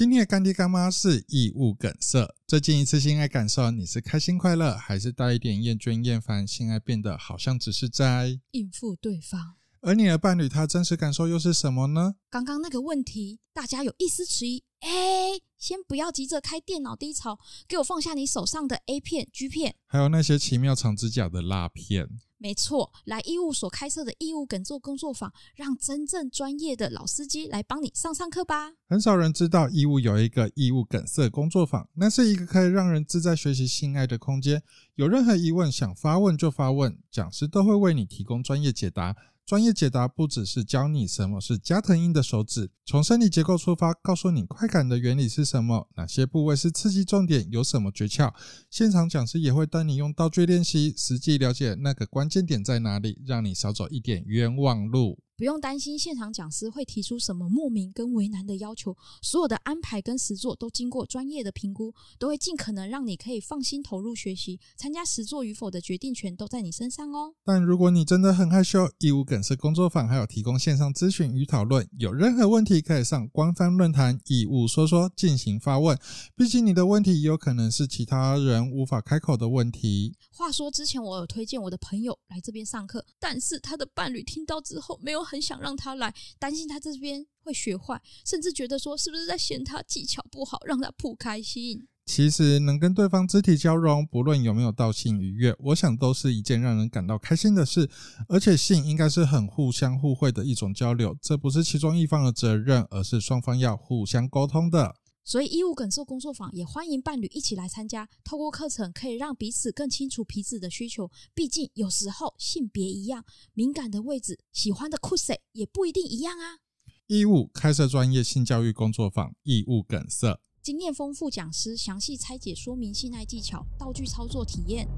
今天的干爹干妈是异物梗塞。最近一次性爱感受，你是开心快乐，还是带一点厌倦厌烦？性爱变得好像只是在应付对方，而你的伴侣他真实感受又是什么呢？刚刚那个问题，大家有一丝迟疑。哎，先不要急着开电脑低潮，给我放下你手上的 A 片、G 片，还有那些奇妙长指甲的蜡片。没错，来义务所开设的义务梗塞工作坊，让真正专业的老司机来帮你上上课吧。很少人知道义务有一个义务梗塞工作坊，那是一个可以让人自在学习性爱的空间。有任何疑问想发问就发问，讲师都会为你提供专业解答。专业解答不只是教你什么是加藤鹰的手指，从生理结构出发，告诉你快感的原理是什么，哪些部位是刺激重点，有什么诀窍。现场讲师也会带你用道具练习，实际了解那个关键点在哪里，让你少走一点冤枉路。不用担心现场讲师会提出什么莫名跟为难的要求，所有的安排跟实作都经过专业的评估，都会尽可能让你可以放心投入学习。参加实作与否的决定权都在你身上哦。但如果你真的很害羞，义务梗塞工作坊还有提供线上咨询与讨论，有任何问题可以上官方论坛义务说说进行发问。毕竟你的问题有可能是其他人无法开口的问题。话说之前我有推荐我的朋友来这边上课，但是他的伴侣听到之后没有。很想让他来，担心他这边会学坏，甚至觉得说是不是在嫌他技巧不好，让他不开心。其实能跟对方肢体交融，不论有没有到性愉悦，我想都是一件让人感到开心的事。而且性应该是很互相互惠的一种交流，这不是其中一方的责任，而是双方要互相沟通的。所以，异物梗塞工作坊也欢迎伴侣一起来参加。透过课程，可以让彼此更清楚彼此的需求。毕竟，有时候性别一样，敏感的位置、喜欢的酷谁也不一定一样啊。异物开设专业性教育工作坊，异物梗塞，经验丰富讲师详细拆解说明性爱技巧、道具操作体验。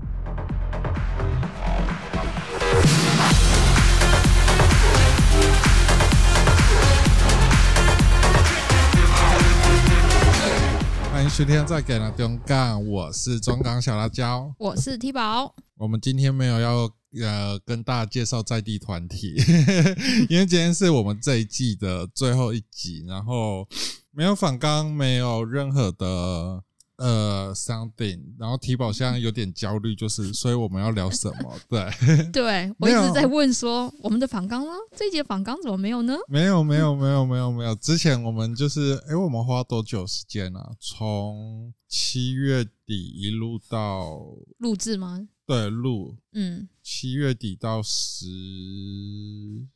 欢迎收听再给了中港，我是中港小辣椒，我是 T 宝。我们今天没有要呃跟大家介绍在地团体，因为今天是我们这一季的最后一集，然后没有反纲，没有任何的。呃，something，然后提宝现在有点焦虑，就是所以我们要聊什么？对，对我一直在问说我们的访纲呢？这一节访纲怎么没有呢？没有，没有，没有，没有，没有。之前我们就是，哎，我们花多久时间啊？从七月底一路到录制吗？对，录，嗯，七月底到十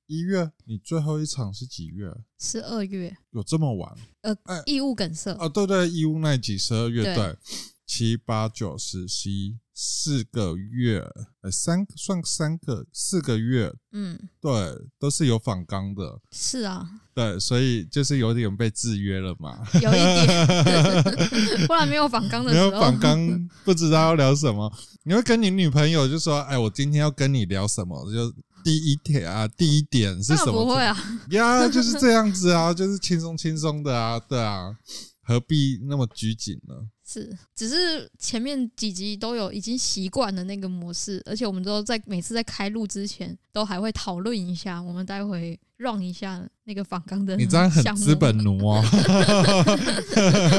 一月，你最后一场是几月？十二月，有这么晚？呃，义务梗塞。哦，对对，义务那集十二月，对，对，七八九十十一。四个月，呃，三算三个四个月，嗯，对，都是有访纲的，是啊，对，所以就是有点被制约了嘛，有一点，不然没有访纲的时候，没有访纲，不知道要聊什么，你会跟你女朋友就说，哎，我今天要跟你聊什么？就第一点啊，第一点是什么？不会啊，呀，就是这样子啊，就是轻松轻松的啊，对啊，何必那么拘谨呢？是，只是前面几集都有已经习惯了那个模式，而且我们都在每次在开录之前都还会讨论一下，我们待会 run 一下那个访纲的。你这样很资本奴哦。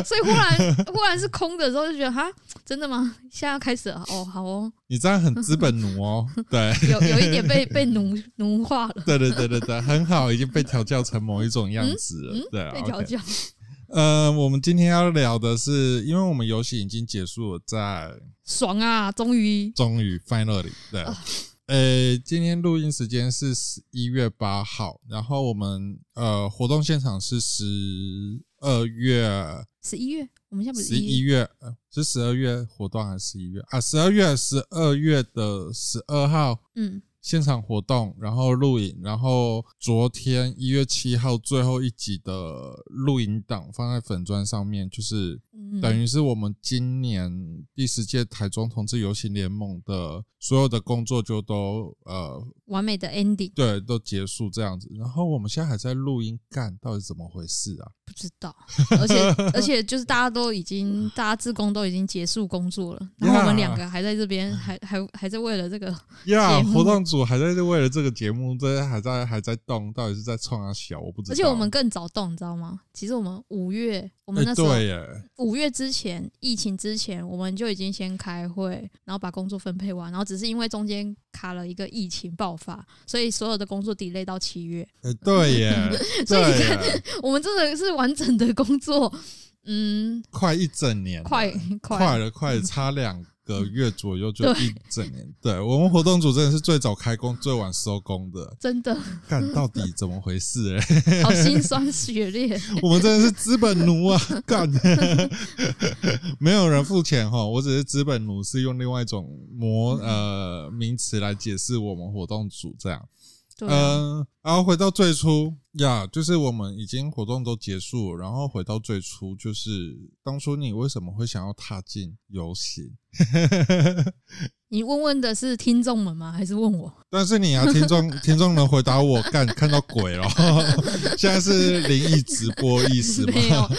所以忽然忽然是空的时候就觉得哈，真的吗？现在要开始了哦，好哦。你这样很资本奴哦，对，有有一点被被奴奴化了。对对对对对，很好，已经被调教成某一种样子了，嗯嗯、对，被调教。呃，我们今天要聊的是，因为我们游戏已经结束了，在爽啊，终于，终于，finally，对，呃，呃，今天录音时间是十一月八号，然后我们呃活动现场是十二月，十一月，我们现在不是十一月，呃，是十二月活动还是十一月？啊？十二月，十二月的十二号，嗯。现场活动，然后录影，然后昨天一月七号最后一集的录影档放在粉砖上面，就是等于是我们今年第十届台中同志游行联盟的所有的工作就都呃完美的 ending，对，都结束这样子。然后我们现在还在录音干，到底怎么回事啊？不知道，而且 而且就是大家都已经，大家自工都已经结束工作了，然后我们两个还在这边，还还还在为了这个呀活动组。我还在为了这个节目，这还在还在动，到底是在创啊小，我不知道。而且我们更早动，你知道吗？其实我们五月我们那时候对耶，五月之前，疫情之前，我们就已经先开会，然后把工作分配完，然后只是因为中间卡了一个疫情爆发，所以所有的工作 delay 到七月。哎，对耶，所以你看，我们真的是完整的工作，嗯，快一整年，快快了，快了，快了差两。个月左右就一整年，对，对我们活动组真的是最早开工、最晚收工的，真的。干到底怎么回事、欸？好心酸血泪。我们真的是资本奴啊！干，没有人付钱哈，我只是资本奴，是用另外一种模呃名词来解释我们活动组这样。嗯、啊呃，然后回到最初呀，就是我们已经活动都结束，然后回到最初，就是当初你为什么会想要踏进游戏？你问问的是听众们吗？还是问我？但是你要、啊、听众 听众能回答我，干看到鬼了？现在是灵异直播意思吗？没有，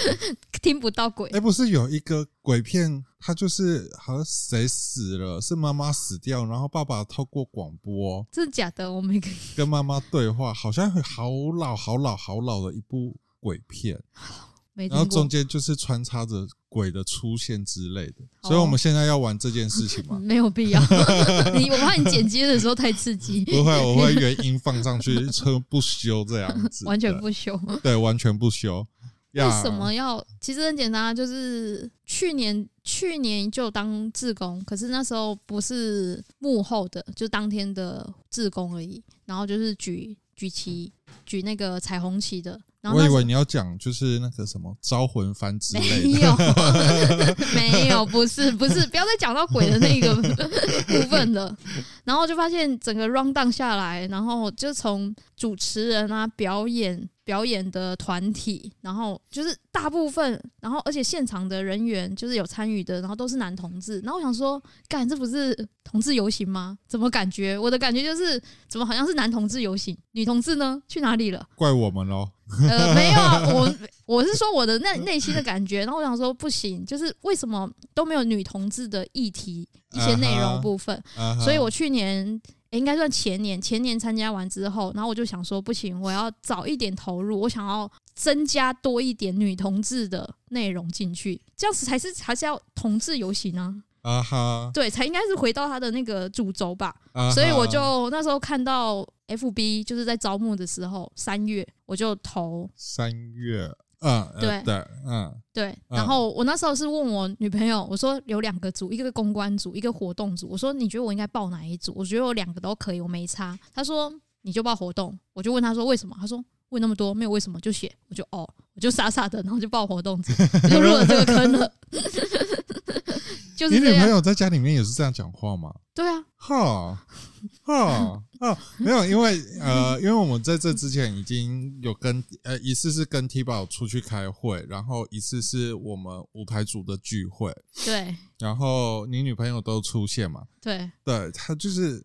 听不到鬼。哎，不是有一个鬼片，他就是好像谁死了，是妈妈死掉，然后爸爸透过广播，真的假的？我没跟妈妈对话，好像好老好老好老的一部鬼片。然后中间就是穿插着鬼的出现之类的，所以我们现在要玩这件事情吗？没有必要，你我怕你剪接的时候太刺激。不会，我会原音放上去，车不修这样子，完全不修。对，完全不修。为什么要？其实很简单，就是去年去年就当志工，可是那时候不是幕后的，就当天的志工而已。然后就是举举旗，举那个彩虹旗的。我以为你要讲就是那个什么招魂幡之类的，没有，没有，不是，不是，不要再讲到鬼的那个部分了。然后就发现整个 run down 下来，然后就从主持人啊表演。表演的团体，然后就是大部分，然后而且现场的人员就是有参与的，然后都是男同志。然后我想说，干，这不是同志游行吗？怎么感觉我的感觉就是，怎么好像是男同志游行？女同志呢？去哪里了？怪我们喽？呃，没有啊，我我是说我的内内心的感觉。然后我想说，不行，就是为什么都没有女同志的议题一些内容部分？Uh huh. 所以我去年。应该算前年，前年参加完之后，然后我就想说，不行，我要早一点投入，我想要增加多一点女同志的内容进去，这样子才是还是要同志游行呢？啊哈，对，才应该是回到他的那个主轴吧。Uh huh. 所以我就那时候看到 FB 就是在招募的时候，三月我就投三月。嗯，对对，嗯对。然后我那时候是问我女朋友，我说有两个组，一个是公关组，一个活动组。我说你觉得我应该报哪一组？我觉得我两个都可以，我没差。她说你就报活动。我就问她说为什么？她说问那么多没有为什么就写。我就哦，我就傻傻的，然后就报活动组，就入了这个坑了。就是你女朋友在家里面也是这样讲话吗？对啊，哈，哈，哈，没有，因为呃，因为我们在这之前已经有跟呃一次是跟 T 宝出去开会，然后一次是我们舞台组的聚会，对，然后你女朋友都出现嘛？对，对，她就是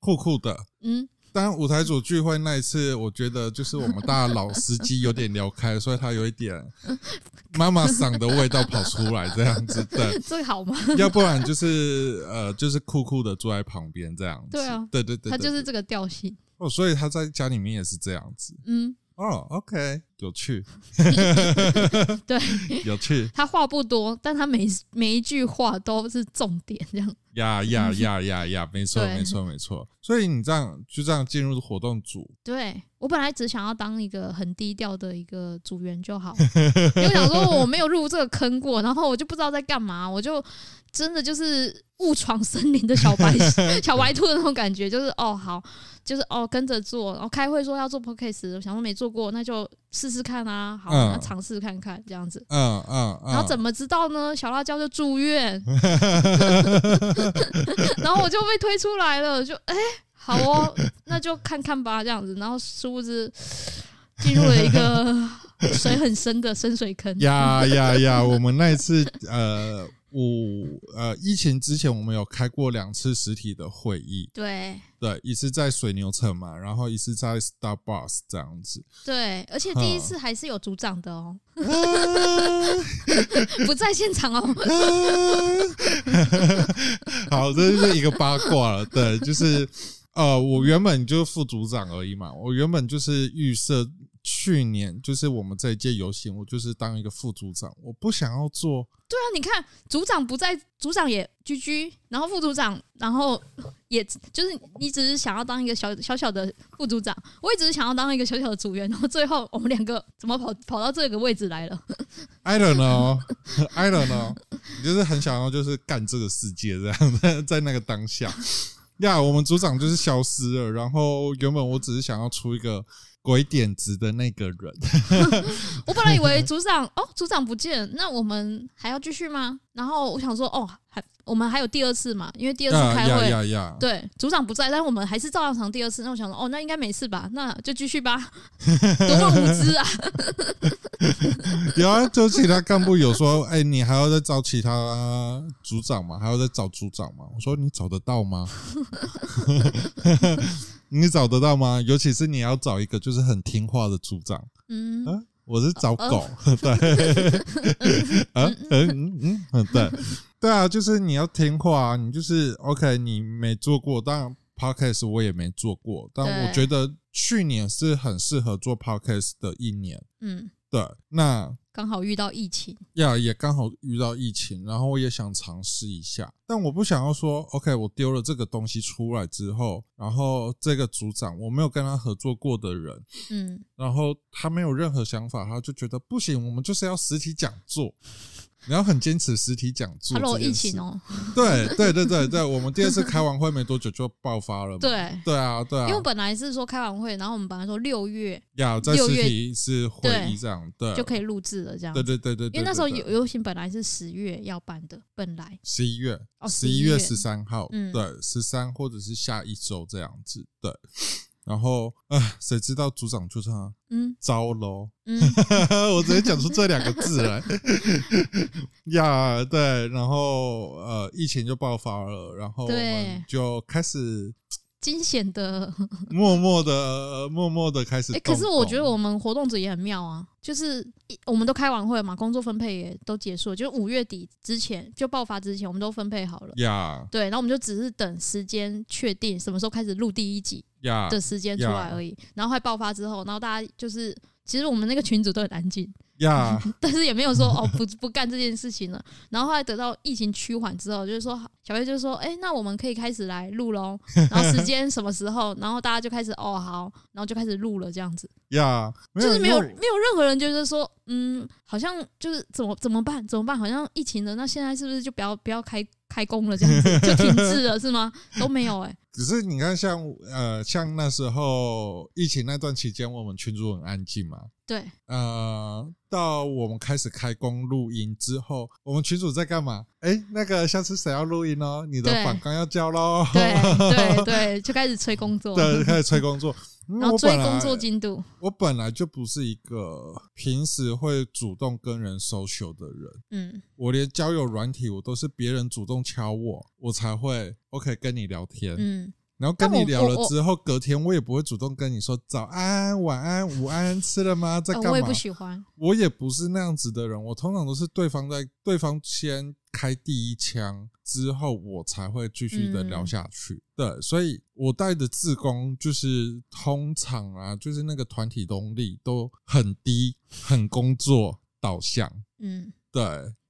酷酷的，嗯。当舞台组聚会那一次，我觉得就是我们大家老司机有点聊开，所以他有一点 妈妈嗓的味道跑出来，这样子对，这好吗？要不然就是呃，就是酷酷的坐在旁边这样子。对啊，对对对，他就是这个调性。哦，所以他在家里面也是这样子。嗯。哦，OK，有趣。对，有趣。他话不多，但他每每一句话都是重点，这样。呀呀呀呀呀！没错，没错，没错。所以你这样就这样进入活动组。对，我本来只想要当一个很低调的一个组员就好，因为想说我没有入这个坑过，然后我就不知道在干嘛，我就真的就是误闯森林的小白 小白兔的那种感觉，就是哦好。就是哦，跟着做，然后开会说要做 podcast，我想说没做过，那就试试看啊，好，那尝试看看这样子。嗯嗯。然后怎么知道呢？小辣椒就住院，然后我就被推出来了，就哎，好哦，那就看看吧，这样子。然后殊不知进入了一个 水很深的深水坑。呀呀呀！我们那一次呃。五呃，疫情之前我们有开过两次实体的会议，对对，一次在水牛城嘛，然后一次在 Starbucks 这样子，对，而且第一次还是有组长的哦，不在现场哦，好，这就是一个八卦了，对，就是呃，我原本就是副组长而已嘛，我原本就是预设去年就是我们这一届游行，我就是当一个副组长，我不想要做。对啊，你看组长不在，组长也居居然后副组长，然后也就是你只是想要当一个小小小的副组长，我也只是想要当一个小小的组员，然后最后我们两个怎么跑跑到这个位置来了？I don't know，I don't know，你就是很想要就是干这个世界这样，在 在那个当下。呀、yeah，我们组长就是消失了。然后原本我只是想要出一个鬼点子的那个人。我本来以为 组长哦，组长不见，那我们还要继续吗？然后我想说哦，还我们还有第二次嘛？因为第二次开会，yeah, yeah, yeah, yeah. 对，组长不在，但我们还是照样尝第二次。那我想说哦，那应该没事吧？那就继续吧。多么无知啊！有啊，就其他干部有说，哎、欸，你还要再找其他组长吗？还要再找组长吗？我说你找得到吗？你找得到吗？尤其是你要找一个就是很听话的组长。嗯。啊我是找狗，呃、对，啊，嗯嗯嗯，对，对啊，就是你要听话，你就是 OK，你没做过，当然 Podcast 我也没做过，但我觉得去年是很适合做 Podcast 的一年，嗯，对，那。刚好遇到疫情，呀，也刚好遇到疫情，然后我也想尝试一下，但我不想要说，OK，我丢了这个东西出来之后，然后这个组长我没有跟他合作过的人，嗯，然后他没有任何想法，他就觉得不行，我们就是要实体讲座。你要很坚持实体讲座。Hello，疫情哦。对对对对对，我们第二次开完会没多久就爆发了。对对啊对啊。因为本来是说开完会，然后我们本来说六月要在实体是会议这样，对，就可以录制了这样。对对对对。因为那时候游游行本来是十月要办的，本来十一月哦，十一月十三号，对，十三或者是下一周这样子，对。然后，呃，谁知道组长就他，嗯，糟喽，嗯，我直接讲出这两个字来，呀，对，然后呃，疫情就爆发了，然后我们就开始。惊险的，默默的，默默的开始。哎，可是我觉得我们活动组也很妙啊，就是我们都开完会嘛，工作分配也都结束了，就是五月底之前就爆发之前，我们都分配好了。呀，对，然后我们就只是等时间确定什么时候开始录第一集的时间出来而已。然后快爆发之后，然后大家就是，其实我们那个群组都很安静。呀，Yeah. 但是也没有说哦，不不干这件事情了。然后后来得到疫情趋缓之后，就是说小飞就说，哎、欸，那我们可以开始来录喽。然后时间什么时候？然后大家就开始哦好，然后就开始录了这样子。呀，Yeah. 就是没有没有任何人就是说，嗯，好像就是怎么怎么办怎么办？好像疫情了，那现在是不是就不要不要开开工了这样子就停滞了是吗？都没有哎、欸。只是你看像，像呃，像那时候疫情那段期间，我们群主很安静嘛。对。呃，到我们开始开工录音之后，我们群主在干嘛？哎，那个下次谁要录音哦？你的反纲要交喽。对对 对，就开始催工作。对，开始催工作。然后追工作进度。我本来就不是一个平时会主动跟人 social 的人。嗯。我连交友软体，我都是别人主动敲我，我才会 OK 跟你聊天。嗯。然后跟你聊了之后，隔天我也不会主动跟你说早安、晚安、午安，吃了吗？在干嘛？我也不喜欢。我也不是那样子的人。我通常都是对方在对方先开第一枪之后，我才会继续的聊下去。嗯、对，所以我带的自工就是通常啊，就是那个团体动力都很低，很工作导向。嗯，对。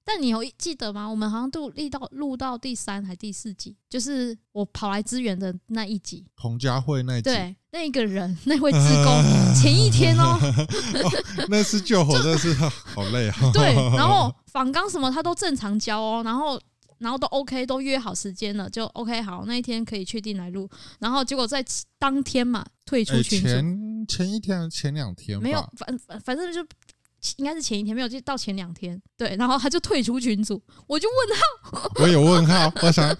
但你有记得吗？我们好像都录到录到第三还第四集，就是我跑来支援的那一集，彭佳慧那一集。对，那一个人，那位职工，前一天哦，哦 那次救火，真的是好累啊。对，然后访纲什么他都正常交哦，然后然后都 OK，都约好时间了，就 OK 好，那一天可以确定来录，然后结果在当天嘛退出群组，前前一天前两天没有，反反正就。应该是前一天没有，就到前两天，对，然后他就退出群组，我就问号，我有问号，我想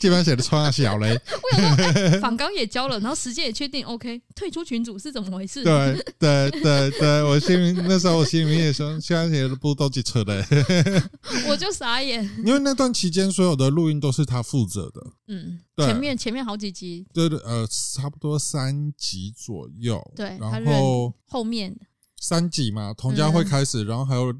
基本上写的穿小嘞，我想说，哎，访纲也交了，然后时间也确定，OK，退出群组是怎么回事？对对对对，我心里那时候我心里面也说，现在写的不都几车嘞，我就傻眼，因为那段期间所有的录音都是他负责的，嗯，对前面前面好几集，对对呃，差不多三集左右，对，然后后面。三集嘛，同家会开始，嗯、然后还有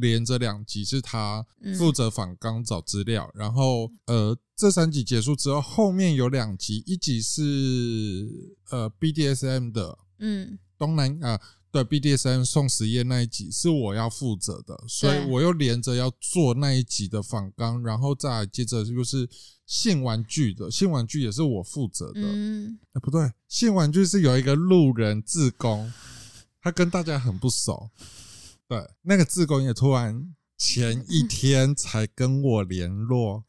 连着两集是他负责访纲找资料，嗯、然后呃，这三集结束之后，后面有两集，一集是呃 BDSM 的，嗯，东南啊、呃、对 BDSM 送实验那一集是我要负责的，所以我又连着要做那一集的访纲，然后再接着就是性玩具的，性玩具也是我负责的。嗯，哎，不对，性玩具是有一个路人自工，他跟大家很不熟。对，那个志工也突然前一天才跟我联络，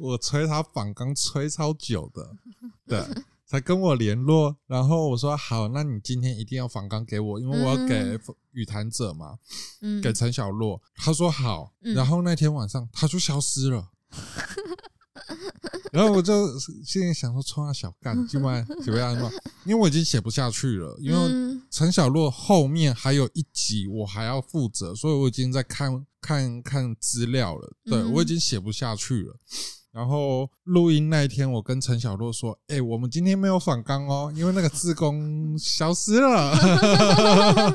我催他访刚催超久的，对。才跟我联络，然后我说好，那你今天一定要访刚给我，因为我要给雨谈者嘛，嗯、给陈小洛。他说好，然后那天晚上他就消失了，嗯、然后我就心里想说，冲他小干，今晚怎么样？因为我已经写不下去了，因为陈小洛后面还有一集我还要负责，所以我已经在看看看资料了，对，我已经写不下去了。然后录音那一天，我跟陈小洛说：“哎、欸，我们今天没有反纲哦，因为那个志工消失了。”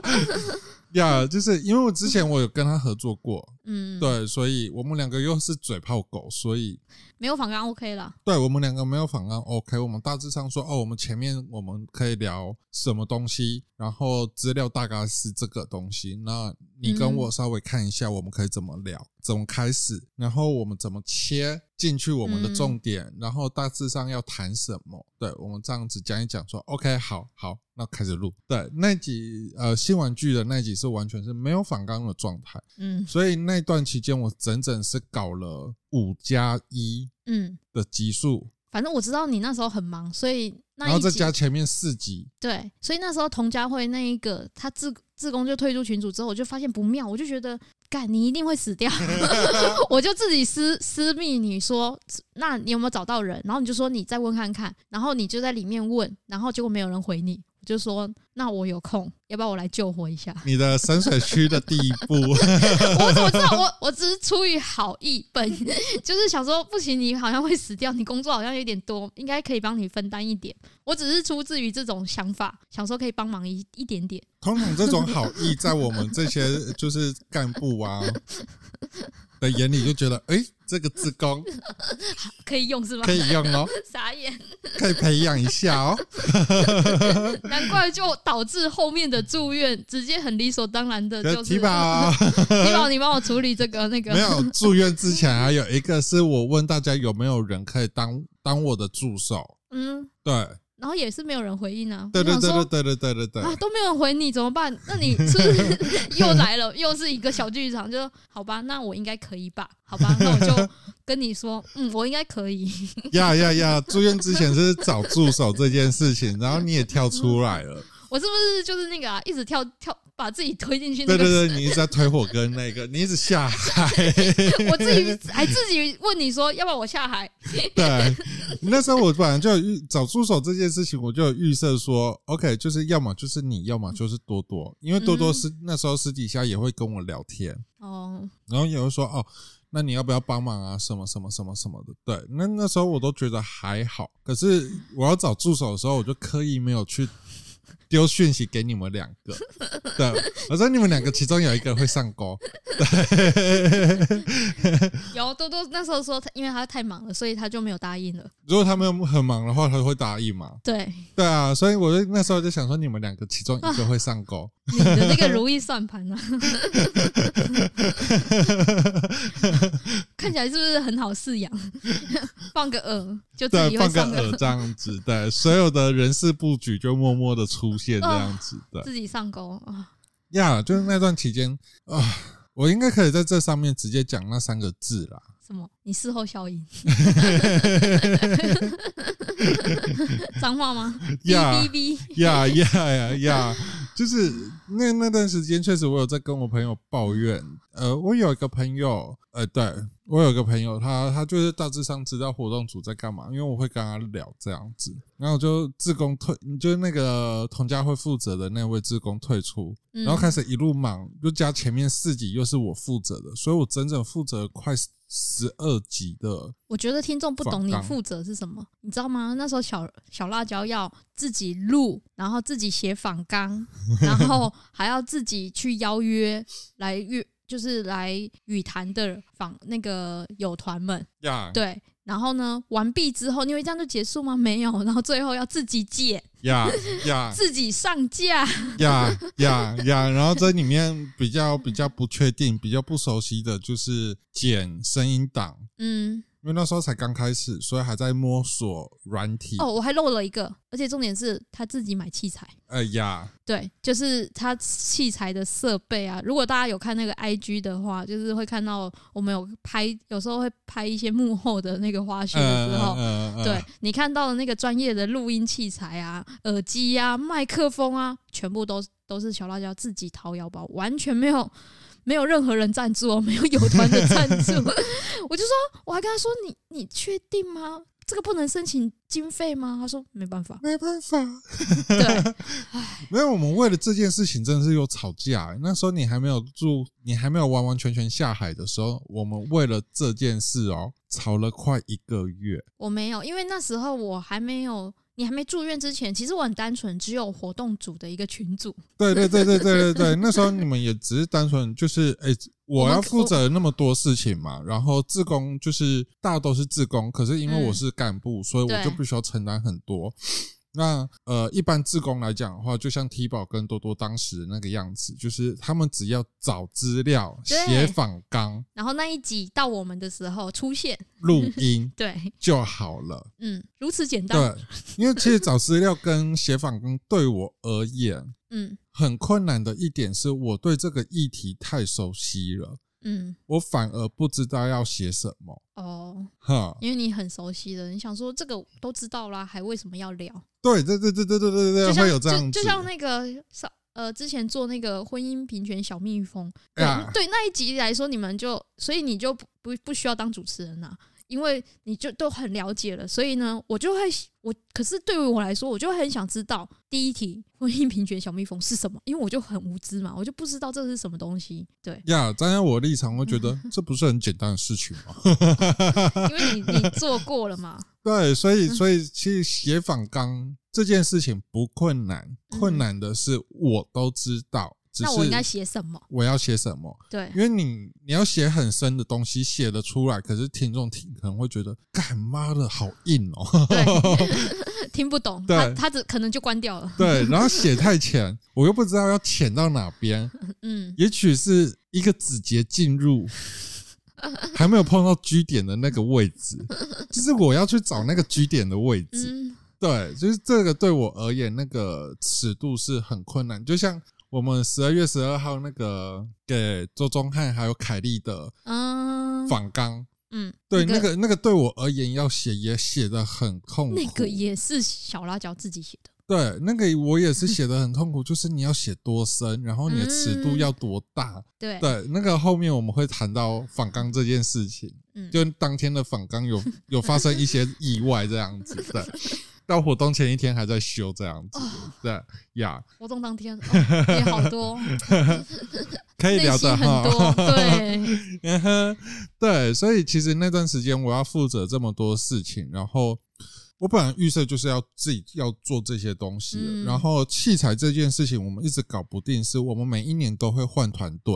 呀就是因为我之前我有跟他合作过，嗯，对，所以我们两个又是嘴炮狗，所以没有反纲 OK 了。对，我们两个没有反纲 OK，我们大致上说，哦，我们前面我们可以聊什么东西，然后资料大概是这个东西，那你跟我稍微看一下，我们可以怎么聊。怎么开始？然后我们怎么切进去我们的重点？嗯、然后大致上要谈什么？对，我们这样子讲一讲说，说 OK，好好，那开始录。对，那集呃新玩具的那集是完全是没有反纲的状态，嗯，所以那段期间我整整是搞了五加一嗯的集数。反正我知道你那时候很忙，所以那然后再加前面四集，对，所以那时候童家慧那一个他自自工就退出群组之后，我就发现不妙，我就觉得，干你一定会死掉，我就自己私私密你说，那你有没有找到人？然后你就说你再问看看，然后你就在里面问，然后结果没有人回你。就说那我有空，要不要我来救活一下？你的深水区的第一步，我怎么知道？我我只是出于好意，本就是想说不行，你好像会死掉，你工作好像有点多，应该可以帮你分担一点。我只是出自于这种想法，想说可以帮忙一一点点。通常这种好意，在我们这些就是干部啊。的眼里就觉得，哎、欸，这个自工 可以用是吗？可以用哦，傻眼，可以培养一下哦。难怪就导致后面的住院直接很理所当然的，就是提宝，提宝，你帮我处理这个那个。没有住院之前还有一个是我问大家有没有人可以当当我的助手，嗯，对。然后也是没有人回应啊！对对对对对对对对对啊，都没有人回你怎么办？那你 是不是又来了？又是一个小剧场？就好吧，那我应该可以吧？好吧，那我就跟你说，嗯，我应该可以。呀呀呀！住院之前是找助手这件事情，然后你也跳出来了。我是不是就是那个啊？一直跳跳。把自己推进去，对对对，你一直在推火跟那个，你一直下海，我自己还自己问你说要不要我下海？对，那时候我本来就有预找助手这件事情，我就有预设说，OK，就是要么就是你要么就是多多，因为多多是那时候私底下也会跟我聊天哦，然后也会说哦，那你要不要帮忙啊？什么什么什么什么的，对，那那时候我都觉得还好，可是我要找助手的时候，我就刻意没有去。丢讯息给你们两个，对，我说你们两个其中有一个会上钩，对，有多多那时候说他，因为他太忙了，所以他就没有答应了。如果他没有很忙的话，他会答应吗？对，对啊，所以我就那时候就想说，你们两个其中一个会上钩。啊 你的那个如意算盘呢？看起来是不是很好饲养？放个饵就自己放个饵这样子，对，所有的人事布局就默默的出现这样子的，哦，自己上钩啊。呀，yeah, 就是那段期间啊，我应该可以在这上面直接讲那三个字啦。什么？你事后效应？脏话吗？呀呀呀呀呀！就是那那段时间，确实我有在跟我朋友抱怨。呃，我有一个朋友，呃，对，我有一个朋友，他他就是大致上知道活动组在干嘛，因为我会跟他聊这样子。然后就自工退，就是那个童家会负责的那位自工退出，然后开始一路忙，又加前面四集又是我负责的，所以我整整负责快。十二集的，我觉得听众不懂你负责是什么，你知道吗？那时候小小辣椒要自己录，然后自己写访纲，然后还要自己去邀约来约，就是来语坛的访那个友团们，呀，对。然后呢，完毕之后，你以为这样就结束吗？没有，然后最后要自己剪呀 呀，自己上架呀呀呀，然后这里面比较比较不确定、比较不熟悉的就是剪声音档，嗯。因为那时候才刚开始，所以还在摸索软体。哦，我还漏了一个，而且重点是他自己买器材。哎呀，对，就是他器材的设备啊。如果大家有看那个 IG 的话，就是会看到我们有拍，有时候会拍一些幕后的那个花絮的时候，呃呃、对你看到的那个专业的录音器材啊、耳机啊、麦克风啊，全部都都是小辣椒自己掏腰包，完全没有。没有任何人赞助哦，没有友团的赞助，我就说，我还跟他说，你你确定吗？这个不能申请经费吗？他说没办法，没办法。对，没有，我们为了这件事情真的是有吵架。那时候你还没有住，你还没有完完全全下海的时候，我们为了这件事哦，吵了快一个月。我没有，因为那时候我还没有。你还没住院之前，其实我很单纯，只有活动组的一个群组。对对对对对对对，那时候你们也只是单纯，就是哎、欸，我要负责那么多事情嘛，然后自工就是大家都是自工，可是因为我是干部，嗯、所以我就必须要承担很多。那呃，一般自工来讲的话，就像 T 宝跟多多当时那个样子，就是他们只要找资料、写访纲，然后那一集到我们的时候出现录音，对就好了。嗯，如此简单。对，因为其实找资料跟写访纲对我而言，嗯，很困难的一点是我对这个议题太熟悉了。嗯，我反而不知道要写什么。哦，哈，因为你很熟悉的，你想说这个都知道啦，还为什么要聊？对对对对对对对对，会有这样就，就像那个呃，之前做那个婚姻平权小蜜蜂，对对，那一集来说，你们就所以你就不不不需要当主持人呐。因为你就都很了解了，所以呢，我就会我可是对于我来说，我就很想知道第一题婚姻平权小蜜蜂是什么，因为我就很无知嘛，我就不知道这是什么东西。对呀，站 在我的立场，我觉得这不是很简单的事情吗？因为你你做过了嘛。对，所以所以其实写访纲这件事情不困难，困难的是我都知道。那我应该写什么？我要写什么？对，因为你你要写很深的东西，写得出来，可是听众听可能会觉得，干妈的好硬哦，对，听不懂，对他他只可能就关掉了。对，然后写太浅，我又不知道要浅到哪边。嗯，也许是一个指节进入，还没有碰到 G 点的那个位置，就是我要去找那个 G 点的位置。嗯，对，就是这个对我而言，那个尺度是很困难，就像。我们十二月十二号那个给周宗汉还有凯莉的访纲，嗯，对，那个那个对我而言要写也写得很痛苦，那个也是小辣椒自己写的，对，那个我也是 写的很痛苦，就是你要写多深，然后你的尺度要多大，对。对，那个后面我们会谈到访纲这件事情，嗯，就当天的访纲有有发生一些意外这样子，对。到活动前一天还在修这样子，对呀。活动当天也好多 可以聊的哈。对，对，所以其实那段时间我要负责这么多事情，然后我本来预设就是要自己要做这些东西，然后器材这件事情我们一直搞不定，是我们每一年都会换团队。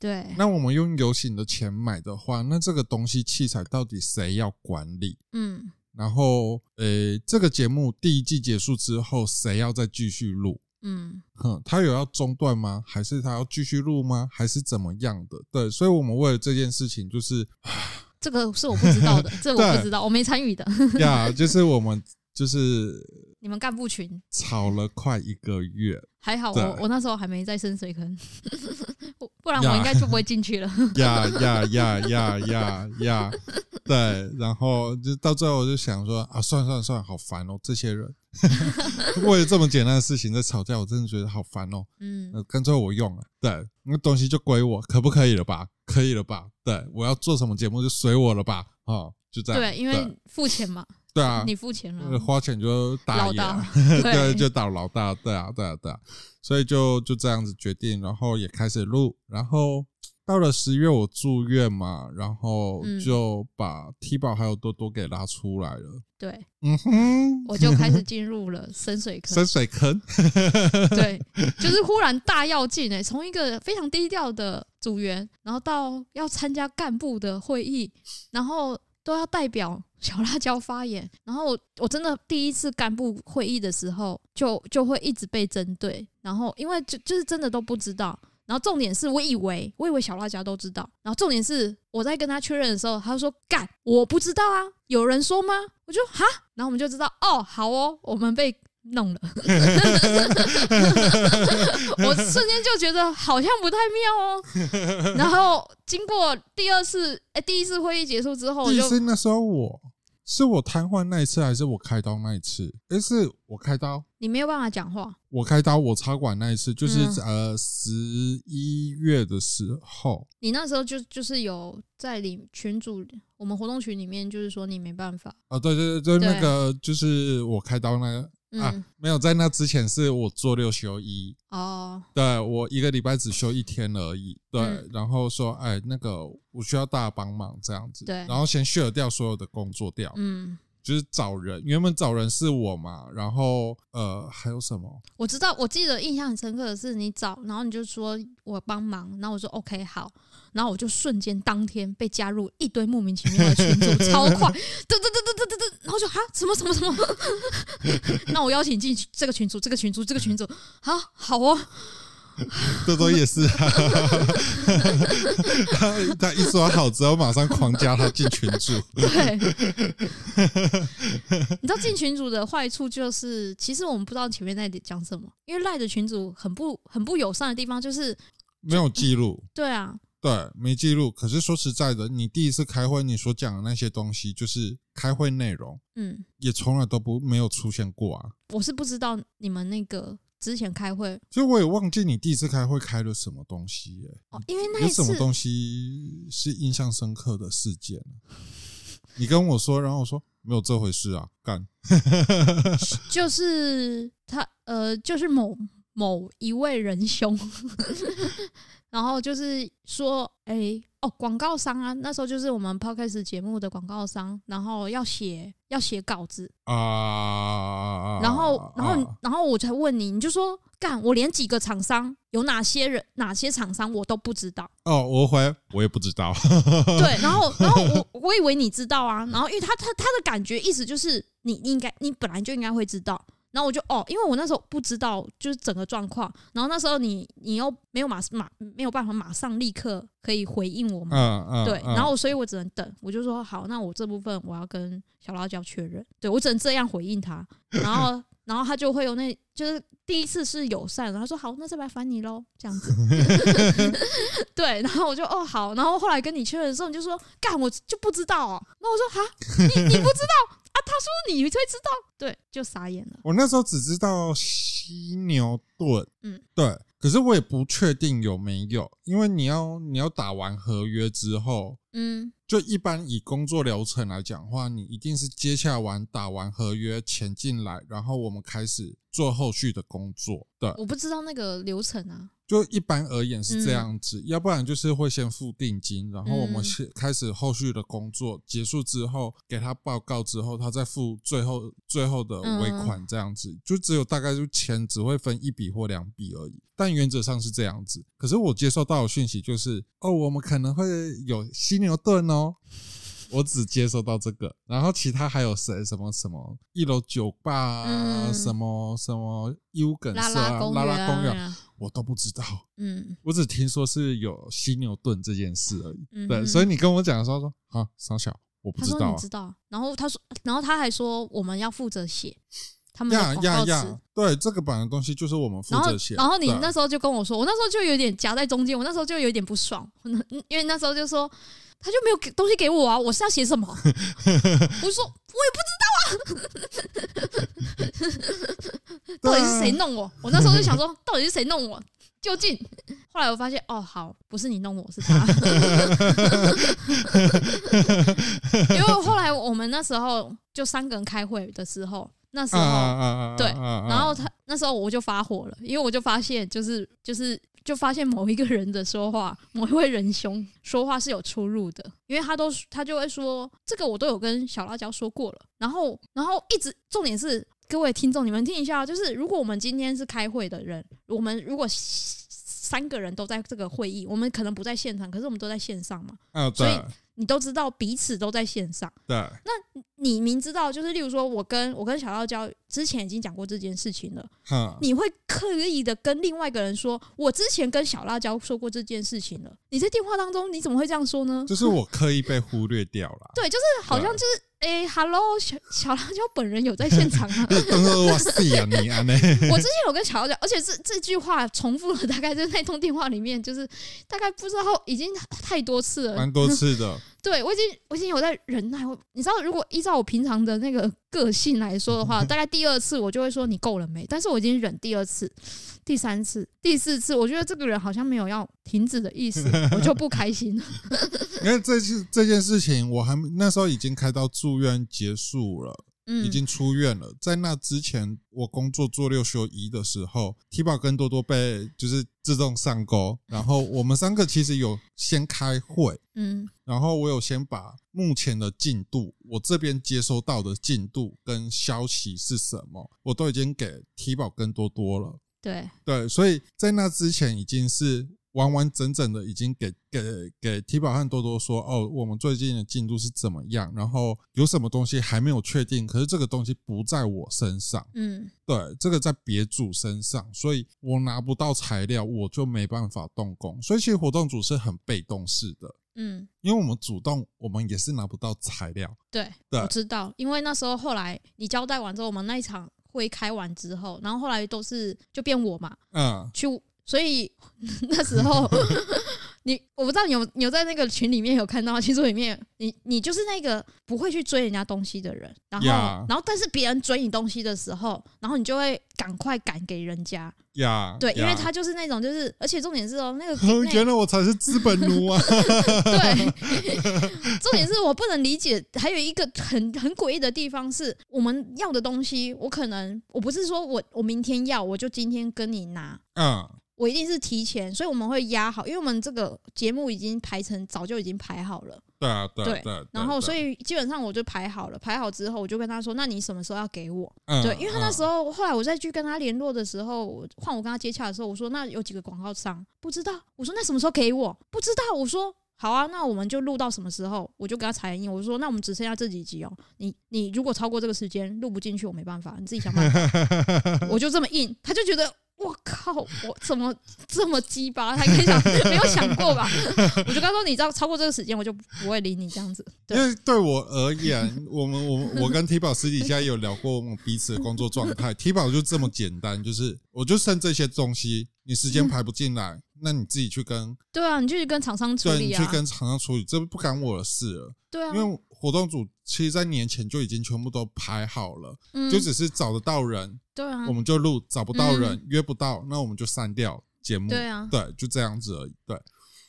对，那我们用有形的钱买的话，那这个东西器材到底谁要管理？嗯。然后，呃，这个节目第一季结束之后，谁要再继续录？嗯，哼，他有要中断吗？还是他要继续录吗？还是怎么样的？对，所以我们为了这件事情，就是这个是我不知道的，这个我不知道，我没参与的。呀，就是我们就是你们干部群吵了快一个月，还好我我那时候还没在深水坑，不然我应该就不会进去了。呀呀呀呀呀呀！对，然后就到最后，我就想说啊，算了算了算了，好烦哦，这些人 为了这么简单的事情在吵架，我真的觉得好烦哦。嗯，干脆我用了，对，那东西就归我，可不可以了吧？可以了吧？对，我要做什么节目就随我了吧？哦，就这样。对，因为付钱嘛。对啊，你付钱了，花钱就大爷，大。对，就打老大，对啊，对啊，对啊，所以就就这样子决定，然后也开始录，然后。到了十月，我住院嘛，然后就把 T 宝还有多多给拉出来了。对，嗯哼，我就开始进入了 深水坑。深水坑，对，就是忽然大跃进诶，从一个非常低调的组员，然后到要参加干部的会议，然后都要代表小辣椒发言，然后我真的第一次干部会议的时候，就就会一直被针对，然后因为就就是真的都不知道，然后重点是我以为我以为小辣椒都知道，然后重点是我在跟他确认的时候，他就说干我不知道啊，有人说吗？我就哈，然后我们就知道哦，好哦，我们被。弄了，我瞬间就觉得好像不太妙哦。然后经过第二次，哎、欸，第一次会议结束之后，第一次那时候我是我瘫痪那一次，还是我开刀那一次？哎、欸，是我开刀，你没有办法讲话。我开刀，我插管那一次，就是、嗯、呃十一月的时候。你那时候就就是有在里群组，我们活动群里面，就是说你没办法。啊，对对对，就那个就是我开刀那个。啊，没有，在那之前是我做六休一。哦，对，我一个礼拜只休一天而已，对，嗯、然后说，哎，那个我需要大家帮忙这样子，对，然后先卸掉所有的工作掉，嗯。就是找人，原本找人是我嘛，然后呃还有什么？我知道，我记得印象很深刻的是你找，然后你就说我帮忙，然后我说 OK 好，然后我就瞬间当天被加入一堆莫名其妙的群组，超快，噔噔噔噔噔噔噔，然后就哈什么什么什么，那我邀请进这个群组，这个群组，这个群组，好好哦。多多也是、啊 他，他一说好之后，马上狂加他进群组。对，你知道进群组的坏处就是，其实我们不知道前面在讲什么，因为赖的群组很不很不友善的地方就是没有记录。对啊，对，没记录。可是说实在的，你第一次开会，你所讲的那些东西，就是开会内容，嗯，也从来都不没有出现过啊。我是不知道你们那个。之前开会，所以我也忘记你第一次开会开了什么东西耶、欸。哦，因为那有什么东西是印象深刻的事件？你跟我说，然后我说没有这回事啊，干。就是他，呃，就是某某一位仁兄，然后就是说，哎、欸，哦，广告商啊，那时候就是我们 Podcast 节目的广告商，然后要写。要写稿子啊，然后，然后，然后我才问你，你就说干，我连几个厂商有哪些人，哪些厂商我都不知道。哦，我回我也不知道。对，然后，然后我 我以为你知道啊，然后因为他他他的感觉意思就是你应该你本来就应该会知道。然后我就哦，因为我那时候不知道就是整个状况，然后那时候你你又没有马马没有办法马上立刻可以回应我嘛，嗯嗯，对，然后所以我只能等，我就说好，那我这部分我要跟小辣椒确认，对我只能这样回应他，然后 然后他就会有那就是第一次是友善，然后他说好，那这边烦你喽，这样子，对，然后我就哦好，然后后来跟你确认的时候，你就说干我就不知道哦，那我说哈，你你不知道。他说：“你会知道，对，就傻眼了。我那时候只知道犀牛盾，嗯，对，可是我也不确定有没有，因为你要你要打完合约之后，嗯，就一般以工作流程来讲的话，你一定是接下完打完合约钱进来，然后我们开始做后续的工作。对，我不知道那个流程啊。”就一般而言是这样子，嗯、要不然就是会先付定金，然后我们先开始后续的工作，结束之后给他报告之后，他再付最后最后的尾款这样子，就只有大概就钱只会分一笔或两笔而已，但原则上是这样子。可是我接收到的讯息就是，哦，我们可能会有犀牛盾哦。我只接收到这个，然后其他还有谁？什么什么一楼酒吧啊，什么什么义乌梗色啊，拉拉公园，我都不知道。嗯，我只听说是有犀牛顿这件事而已。对，所以你跟我讲的时候说啊，小小，我不知道。你知道？然后他说，然后他还说我们要负责写他们的广告词。对，这个版的东西就是我们负责写。然后你那时候就跟我说，我那时候就有点夹在中间，我那时候就有点不爽，因为那时候就说。他就没有给东西给我啊！我是要写什么？我说我也不知道啊！到底是谁弄我？我那时候就想说，到底是谁弄我？究竟？后来我发现，哦，好，不是你弄我，是他。因为后来我们那时候就三个人开会的时候，那时候对，然后他那时候我就发火了，因为我就发现，就是就是。就发现某一个人的说话，某一位仁兄说话是有出入的，因为他都他就会说这个我都有跟小辣椒说过了，然后然后一直重点是各位听众你们听一下，就是如果我们今天是开会的人，我们如果三个人都在这个会议，我们可能不在现场，可是我们都在线上嘛，所以你都知道彼此都在线上，对，那你明知道，就是例如说，我跟我跟小辣椒之前已经讲过这件事情了，哈你会刻意的跟另外一个人说，我之前跟小辣椒说过这件事情了。你在电话当中你怎么会这样说呢？就是我刻意被忽略掉了。对，就是好像就是。哎、欸、，Hello，小小辣椒本人有在现场啊！哇塞呀，你啊，我之前有跟小辣椒，而且这这句话重复了大概在那通电话里面，就是大概不知道已经太多次了，蛮多次的。对，我已经我已经有在忍耐。你知道，如果依照我平常的那个个性来说的话，大概第二次我就会说你够了没？但是我已经忍第二次、第三次、第四次，我觉得这个人好像没有要停止的意思，我就不开心了。因为这次这件事情，我还那时候已经开到住院结束了。已经出院了。在那之前，我工作做六休一的时候，T 宝跟多多被就是自动上钩，然后我们三个其实有先开会，嗯，然后我有先把目前的进度，我这边接收到的进度跟消息是什么，我都已经给 T 宝跟多多了。对对，所以在那之前已经是。完完整整的已经给给给提宝和多多说哦，我们最近的进度是怎么样？然后有什么东西还没有确定？可是这个东西不在我身上，嗯，对，这个在别组身上，所以我拿不到材料，我就没办法动工。所以其实活动组是很被动式的，嗯，因为我们主动，我们也是拿不到材料。对，对，我知道，因为那时候后来你交代完之后，我们那一场会开完之后，然后后来都是就变我嘛，嗯，去。所以那时候，你我不知道你有你有在那个群里面有看到，其实里面你你就是那个不会去追人家东西的人，然后 Yeah. 然后但是别人追你东西的时候，然后你就会赶快赶给人家。呀对，因为他就是那种，就是，而且重点是哦，那个 原来我才是资本奴啊！对，重点是我不能理解，还有一个很很诡异的地方是，我们要的东西，我可能我不是说我我明天要，我就今天跟你拿，嗯。我一定是提前，所以我们会压好，因为我们这个节目已经排成，早就已经排好了。对啊，对对，对。然后，所以基本上我就排好了，排好之后，我就跟他说：“那你什么时候要给我？”嗯、对，因为他那时候，后来我再去跟他联络的时候，换我跟他接洽的时候，我说：“那有几个广告商不知道？”我说：“那什么时候给我？”不知道。我说：“好啊，那我们就录到什么时候？”我就给他采印。我说：“那我们只剩下这几集哦，你你如果超过这个时间录不进去，我没办法，你自己想办法。”我就这么硬，他就觉得。我靠！我怎么这么鸡巴？他跟你讲没有想过吧？我就刚说，你知道超过这个时间，我就不会理你这样子。因为对我而言，我们我我跟 T 宝私底下有聊过我们彼此的工作状态。T 宝就这么简单，就是我就剩这些东西，你时间排不进来，嗯、那你自己去跟。对啊，你就去跟厂商处理啊。你去跟厂商处理，这不干我的事了。对啊，因为活动组其实，在年前就已经全部都排好了，嗯、就只是找得到人。对啊，我们就录，找不到人，嗯、约不到，那我们就删掉节目。对啊，对，就这样子而已。对，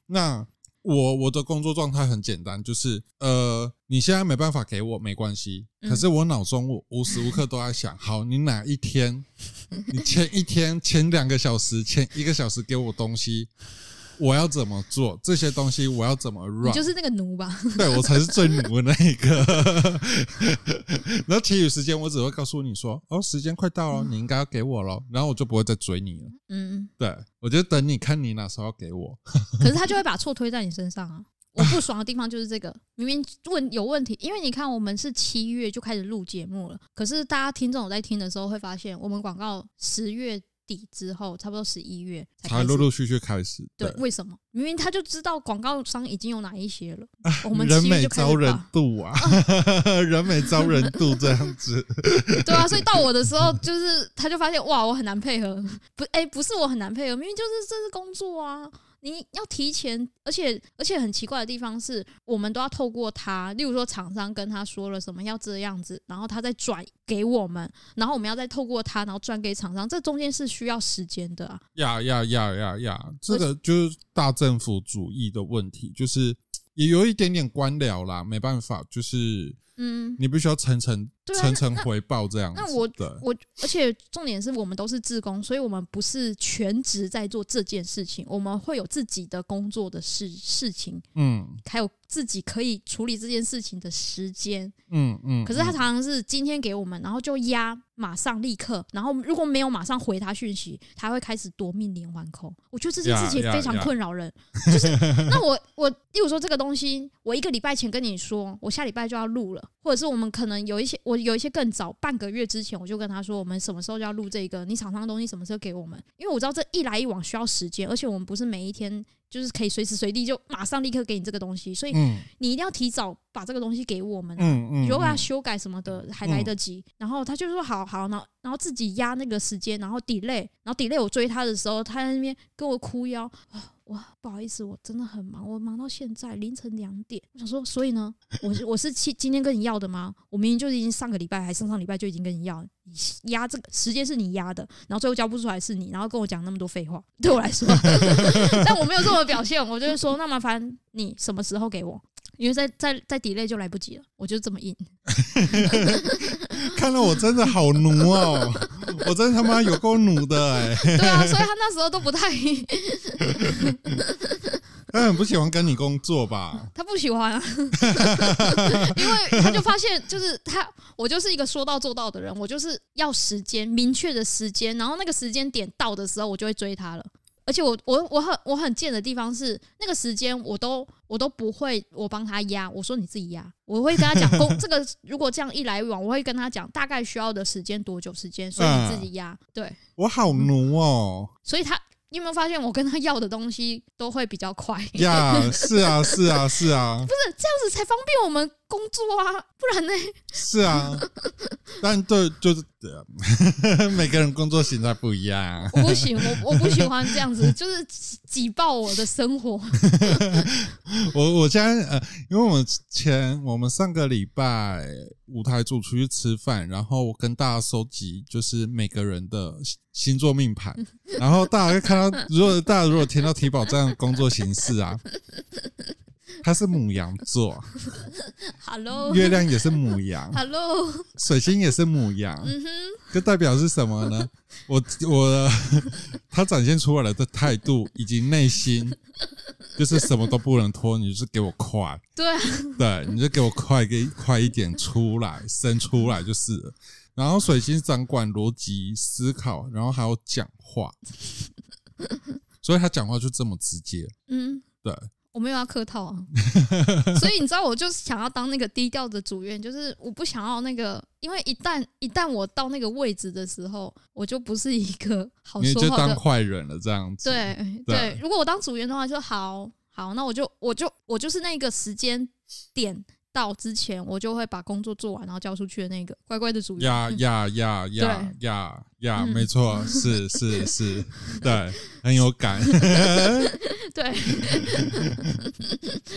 那我我的工作状态很简单，就是呃，你现在没办法给我没关系，可是我脑中我无时无刻都在想，好，你哪一天，你前一天前两个小时，前一个小时给我东西。我要怎么做这些东西？我要怎么 run？你就是那个奴吧？对，我才是最奴的那一个。然后其余时间我只会告诉你说：“哦，时间快到了，你应该要给我了。”然后我就不会再追你了。嗯，对，我就等你看你哪时候要给我。可是他就会把错推在你身上啊！我不爽的地方就是这个，明明问有问题，因为你看我们是七月就开始录节目了，可是大家听众有在听的时候会发现，我们广告十月。底之后，差不多十一月才陆陆续续开始。对，为什么？明明他就知道广告商已经有哪一些了。我们人美招人妒啊，人美招人妒这样子。对啊，所以到我的时候，就是他就发现哇，我很难配合。不，哎，不是我很难配合，明明就是这是工作啊。你要提前，而且而且很奇怪的地方是，我们都要透过他，例如说厂商跟他说了什么要这样子，然后他再转给我们，然后我们要再透过他，然后转给厂商，这中间是需要时间的啊。呀呀呀呀呀！这个就是大政府主义的问题，就是也有一点点官僚啦，没办法，就是。嗯，你必须要层层层层回报这样子。那我我，而且重点是我们都是自工，所以我们不是全职在做这件事情，我们会有自己的工作的事事情，嗯，还有自己可以处理这件事情的时间，嗯嗯。可是他常常是今天给我们，然后就压马上立刻，然后如果没有马上回他讯息，他会开始夺命连环扣。我觉得这件事情非常困扰人，就是那我我，例如说这个东西，我一个礼拜前跟你说，我下礼拜就要录了。或者是我们可能有一些，我有一些更早半个月之前，我就跟他说，我们什么时候就要录这个，你厂商的东西什么时候给我们？因为我知道这一来一往需要时间，而且我们不是每一天。就是可以随时随地就马上立刻给你这个东西，所以你一定要提早把这个东西给我们。嗯嗯，如果要修改什么的还来得及。然后他就说好好，然后然后自己压那个时间，然后 delay，然后 delay 我追他的时候，他在那边跟我哭腰。哇，不好意思，我真的很忙，我忙到现在凌晨两点。我想说，所以呢，我是我是今今天跟你要的吗？我明明就已经上个礼拜还上上礼拜就已经跟你要，压这个时间是你压的，然后最后交不出来是你，然后跟我讲那么多废话，对我来说，但我没有这么表现，我就是说，那麻烦你什么时候给我？因为再再再 delay 就来不及了，我就这么硬。看到我真的好奴哦，我真他妈有够奴的哎。对啊，所以他那时候都不太。他很不喜欢跟你工作吧？他不喜欢啊，因为他就发现，就是他，我就是一个说到做到的人，我就是要时间，明确的时间，然后那个时间点到的时候，我就会追他了。而且我我我很我很贱的地方是，那个时间我都我都不会，我帮他压，我说你自己压，我会跟他讲工 这个如果这样一来一往，我会跟他讲大概需要的时间多久时间，所以你自己压。对，我好奴哦，所以他你有没有发现我跟他要的东西都会比较快？呀，是啊，是啊，是啊，不是这样子才方便我们工作啊，不然呢？是啊，但对，就是。每个人工作形态不一样。我不行，我我不喜欢这样子，就是挤爆我的生活。我我现在呃，因为我们前我们上个礼拜舞台组出去吃饭，然后我跟大家收集就是每个人的星座命盘，然后大家会看到，如果大家如果听到提宝这样的工作形式啊。他是母羊座，Hello，月亮也是母羊，Hello，水星也是母羊，嗯哼，这代表是什么呢？我我 他展现出来的态度以及内心，就是什么都不能拖，你就是给我快，对对，你就给我快，给快一点出来，生出来就是。了。然后水星掌管逻辑思考，然后还有讲话，所以他讲话就这么直接，嗯，对。我没有要客套啊，所以你知道，我就是想要当那个低调的主院，就是我不想要那个，因为一旦一旦我到那个位置的时候，我就不是一个好说话的，你就当坏人了这样子。对对，对，如果我当主院的话，就好好，那我就我就我就是那个时间点。到之前，我就会把工作做完，然后交出去的那个乖乖的主人。呀呀呀呀呀呀！没错，是是是，对，很有感。对，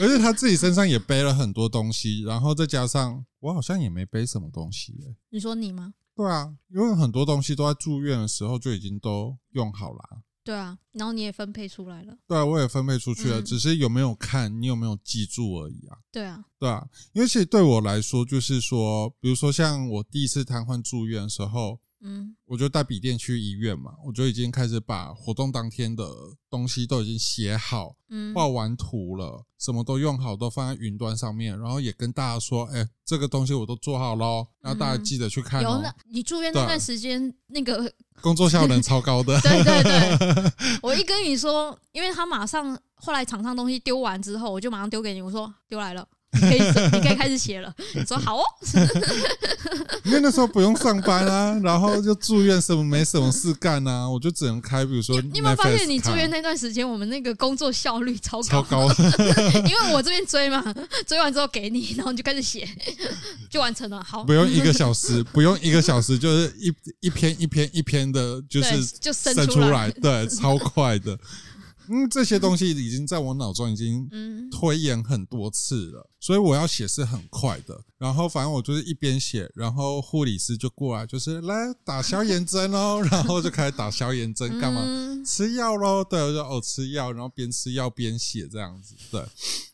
而且他自己身上也背了很多东西，然后再加上我好像也没背什么东西。你说你吗？对啊，因为很多东西都在住院的时候就已经都用好了。对啊，然后你也分配出来了。对啊，我也分配出去了，嗯、只是有没有看，你有没有记住而已啊。对啊，对啊，因为其实对我来说，就是说，比如说像我第一次瘫痪住院的时候。嗯，我就带笔电去医院嘛，我就已经开始把活动当天的东西都已经写好，嗯，画完图了，什么都用好，都放在云端上面，然后也跟大家说，哎、欸，这个东西我都做好喽，然后大家记得去看、喔。有那，你住院那段时间，那个工作效能超高的。对对对，我一跟你说，因为他马上后来厂商东西丢完之后，我就马上丢给你，我说丢来了。你可以，你可以开始写了。你说好哦，因为那时候不用上班啊，然后就住院，什么没什么事干啊，我就只能开，比如说你，你有没有发现，你住院那段时间，我们那个工作效率超高，超高，因为我这边追嘛，追完之后给你，然后你就开始写，就完成了。好，不用一个小时，不用一个小时，就是一一篇一篇一篇的，就是就生出来，对，超快的。嗯，这些东西已经在我脑中已经推演很多次了，所以我要写是很快的。然后反正我就是一边写，然后护理师就过来，就是来打消炎针哦，然后就开始打消炎针，干嘛？吃药喽？对，我就哦吃药，然后边吃药边写这样子，对。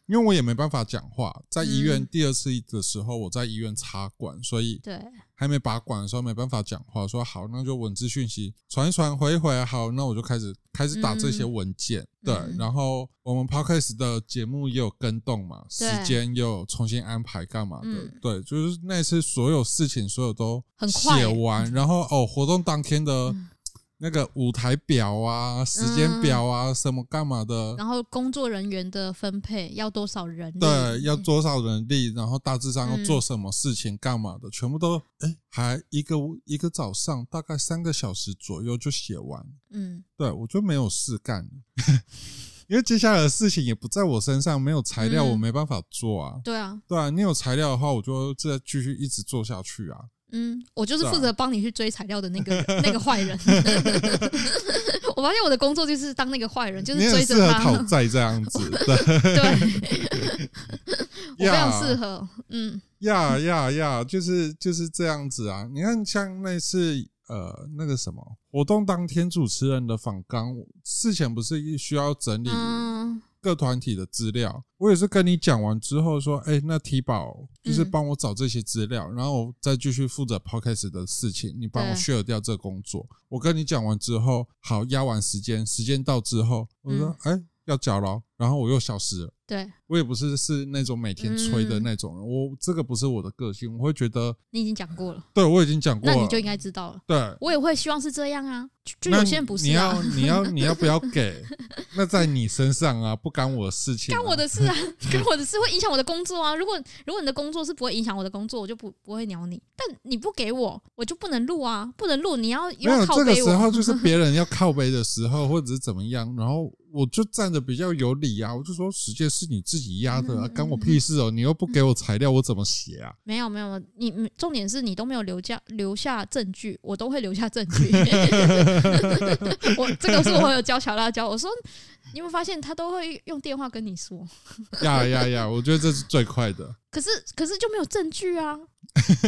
因为我也没办法讲话，在医院第二次的时候，我在医院插管，所以对还没拔管的时候没办法讲话。说好，那就文字讯息传一传，回一回。好，那我就开始开始打这些文件。对，然后我们 Podcast 的节目也有跟动嘛，时间又重新安排干嘛的？对，就是那次所有事情所有都写完，然后哦，活动当天的那个舞台表啊、时间表啊、什么干嘛的，然后工作人员的分配要多少人力？对，要多少人力？然后大致上要做什么事情、干嘛的，全部都哎，还一个一个早上大概三个小时左右就写完。嗯，对，我就没有事干了，因为接下来的事情也不在我身上，没有材料我没办法做啊。对啊，对啊，你有材料的话，我就再继续一直做下去啊。嗯，我就是负责帮你去追材料的那个 那个坏人。我发现我的工作就是当那个坏人，就是追着他讨债这样子。对，对我非常适合。嗯，呀呀呀，就是就是这样子啊！你看，像那次呃那个什么活动当天主持人的访纲，事前不是需要整理。嗯各团体的资料，我也是跟你讲完之后说，哎、欸，那提宝就是帮我找这些资料，嗯、然后我再继续负责 podcast 的事情，你帮我 share 掉这个工作。我跟你讲完之后，好，压完时间，时间到之后，我说，哎、嗯欸，要缴了，然后我又消失了。对，我也不是是那种每天催的那种人，嗯、我这个不是我的个性，我会觉得你已经讲过了，对，我已经讲过了，那你就应该知道了。对，我也会希望是这样啊，就有些人不是、啊。你要你要你要不要 给？那在你身上啊，不干我的事情、啊，干我的事啊，干我的事会影响我的工作啊。如果如果你的工作是不会影响我的工作，我就不不会鸟你。但你不给我，我就不能录啊，不能录。你要要靠。这个时候就是 别人要靠背的时候，或者是怎么样，然后。我就站着比较有理啊，我就说时间是你自己压的，啊，干我屁事哦！你又不给我材料，我怎么写啊？没有没有，你重点是你都没有留下留下证据，我都会留下证据。我这个是我有教小辣椒，我说你有没有发现他都会用电话跟你说？呀呀呀！我觉得这是最快的。可是可是就没有证据啊。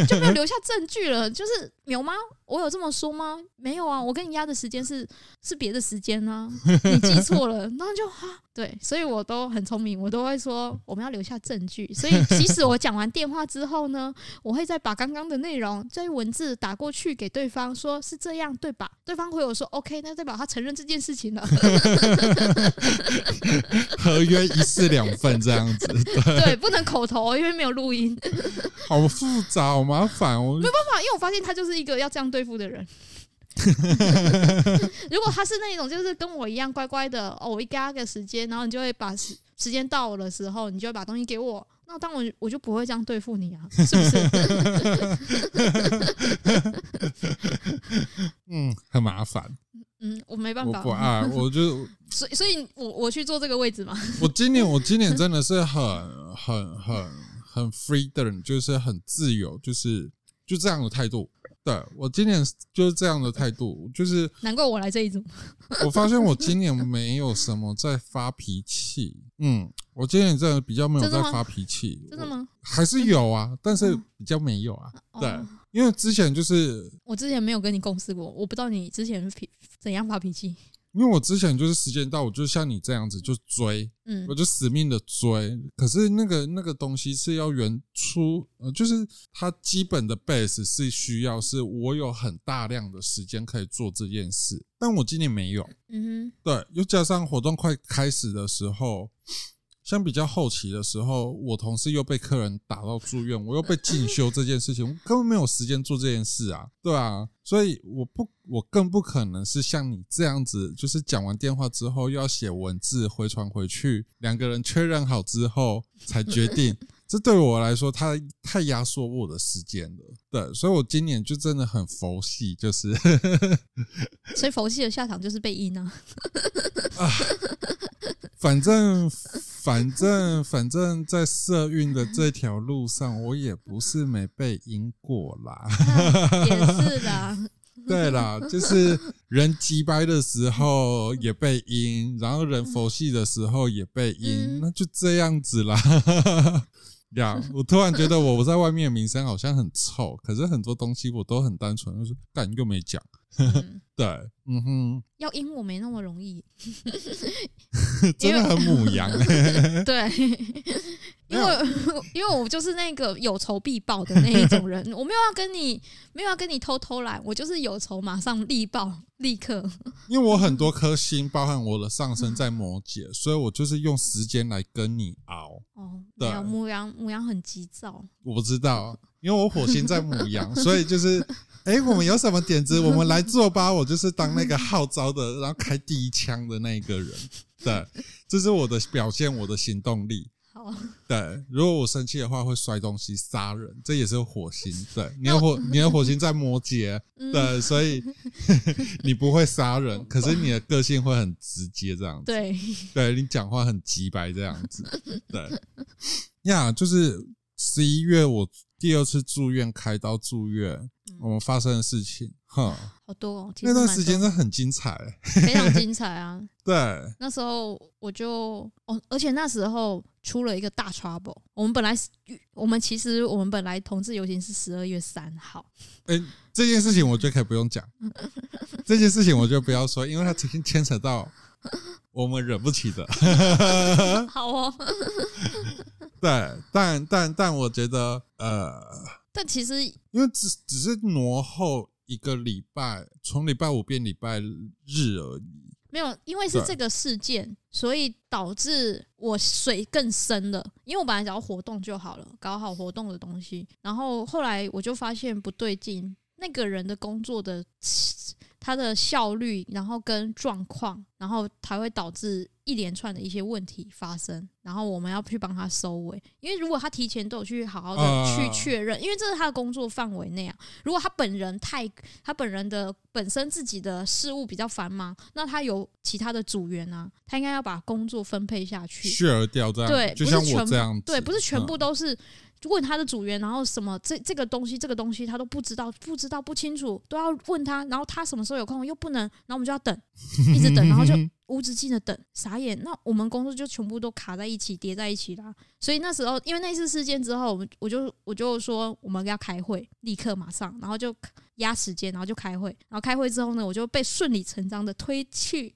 就没有留下证据了，就是有吗？我有这么说吗？没有啊，我跟你压的时间是是别的时间啊，你记错了，然后就哈。对，所以我都很聪明，我都会说我们要留下证据。所以即使我讲完电话之后呢，我会再把刚刚的内容再文字打过去给对方，说是这样对吧？对方回我说 OK，那代表他承认这件事情了。合约一式两份这样子，对，对，不能口头，因为没有录音。好复杂，好麻烦，哦没办法，因为我发现他就是一个要这样对付的人。如果他是那种，就是跟我一样乖乖的哦，我一给他个时间，然后你就会把时时间到了的时候，你就会把东西给我，那当我我就不会这样对付你啊，是不是？嗯，很麻烦。嗯，我没办法。我不爱，我就 所以所以我我去坐这个位置嘛。我今年我今年真的是很很很很 free 的人，就是很自由，就是就这样的态度。对，我今年就是这样的态度，就是难怪我来这一组。我发现我今年没有什么在发脾气，嗯，我今年真的比较没有在发脾气，真的吗？还是有啊，但是比较没有啊。对，因为之前就是我之前没有跟你共事过，我不知道你之前脾怎样发脾气。因为我之前就是时间到，我就像你这样子就追，嗯，我就死命的追。可是那个那个东西是要原初，呃，就是它基本的 base 是需要是我有很大量的时间可以做这件事，但我今年没有，嗯哼，对，又加上活动快开始的时候。像比较后期的时候，我同事又被客人打到住院，我又被进修这件事情，我根本没有时间做这件事啊，对啊，所以我不，我更不可能是像你这样子，就是讲完电话之后又要写文字回传回去，两个人确认好之后才决定，这对我来说它太压缩我的时间了，对，所以我今年就真的很佛系，就是，所以佛系的下场就是被阴呢，啊，反正。反正 反正在社运的这条路上，我也不是没被赢过啦、啊。也是啦，对啦，就是人急掰的时候也被阴，然后人佛系的时候也被阴，嗯、那就这样子啦。呀，yeah, 我突然觉得我在外面的名声好像很臭，可是很多东西我都很单纯，就是干又没讲。嗯、对，嗯哼，要阴我没那么容易，真的很母羊。对，因为 因为我就是那个有仇必报的那一种人，我没有要跟你没有要跟你偷偷懒，我就是有仇马上立报 立刻。因为我很多颗星，包含我的上升在摩羯，所以我就是用时间来跟你熬。哦，对，母羊母羊很急躁，我不知道，因为我火星在母羊，所以就是。哎、欸，我们有什么点子，我们来做吧。我就是当那个号召的，然后开第一枪的那一个人。对，这是我的表现，我的行动力。好，对，如果我生气的话，会摔东西、杀人，这也是火星。对，你的火，你的火星在摩羯，对，所以 你不会杀人，可是你的个性会很直接，这样子。对，对你讲话很直白，这样子。对，呀，就是十一月我第二次住院开刀住院，我们发生的事情。哼，好多哦，那段时间真的很精彩，非常精彩啊！对，那时候我就哦，而且那时候出了一个大 trouble。我们本来，我们其实我们本来同志游行是十二月三号。哎、欸，这件事情我觉得可以不用讲，这件事情我觉得不要说，因为它曾经牵扯到我们惹不起的。好哦，对，但但但我觉得，呃，但其实因为只只是挪后。一个礼拜，从礼拜五变礼拜日而已。没有，因为是这个事件，所以导致我水更深了。因为我本来只要活动就好了，搞好活动的东西。然后后来我就发现不对劲，那个人的工作的他的效率，然后跟状况，然后才会导致。一连串的一些问题发生，然后我们要去帮他收尾。因为如果他提前都有去好好的去确认，因为这是他的工作范围内啊。如果他本人太他本人的本身自己的事务比较繁忙，那他有其他的组员啊，他应该要把工作分配下去，share 掉这样，对，就像我这样，对，不是全部都是。问他的组员，然后什么这这个东西，这个东西他都不知道，不知道不清楚，都要问他。然后他什么时候有空又不能，然后我们就要等，一直等，然后就无止境的等，傻眼。那我们工作就全部都卡在一起，叠在一起啦。所以那时候，因为那次事件之后，我们我就我就说我们要开会，立刻马上，然后就压时间，然后就开会。然后开会之后呢，我就被顺理成章的推去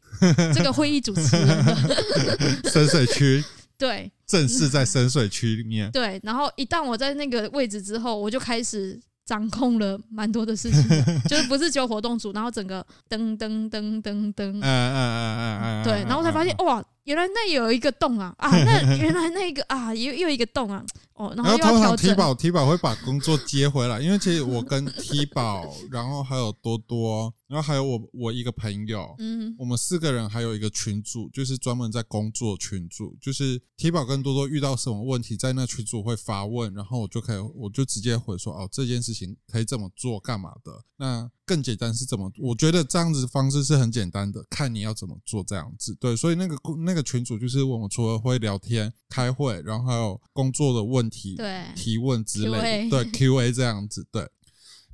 这个会议主持人的 深水区。对，正式在深水区里面。对，然后一旦我在那个位置之后，我就开始掌控了蛮多的事情，就是不是只有活动组，然后整个噔噔噔噔噔，嗯嗯嗯嗯嗯，对，然后才发现哇。原来那有一个洞啊啊！那 原来那个啊，又又一个洞啊哦，然后。然后通常 T 宝 T 宝会把工作接回来，因为其实我跟 T 宝，然后还有多多，然后还有我我一个朋友，嗯，我们四个人还有一个群组，就是专门在工作群组，就是提宝跟多多遇到什么问题，在那群组会发问，然后我就可以我就直接回说哦，这件事情可以怎么做，干嘛的？那更简单是怎么？我觉得这样子方式是很简单的，看你要怎么做这样子。对，所以那个那。那个群组就是我们除了会聊天、开会，然后还有工作的问题、对提问之类的，对 Q&A 这样子。对，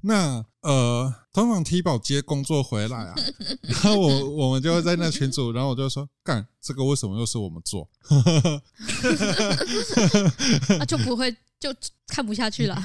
那呃，通常 T 宝接工作回来啊，然后我我们就会在那群组，然后我就说：“干这个为什么又是我们做？”那 就不会就看不下去了。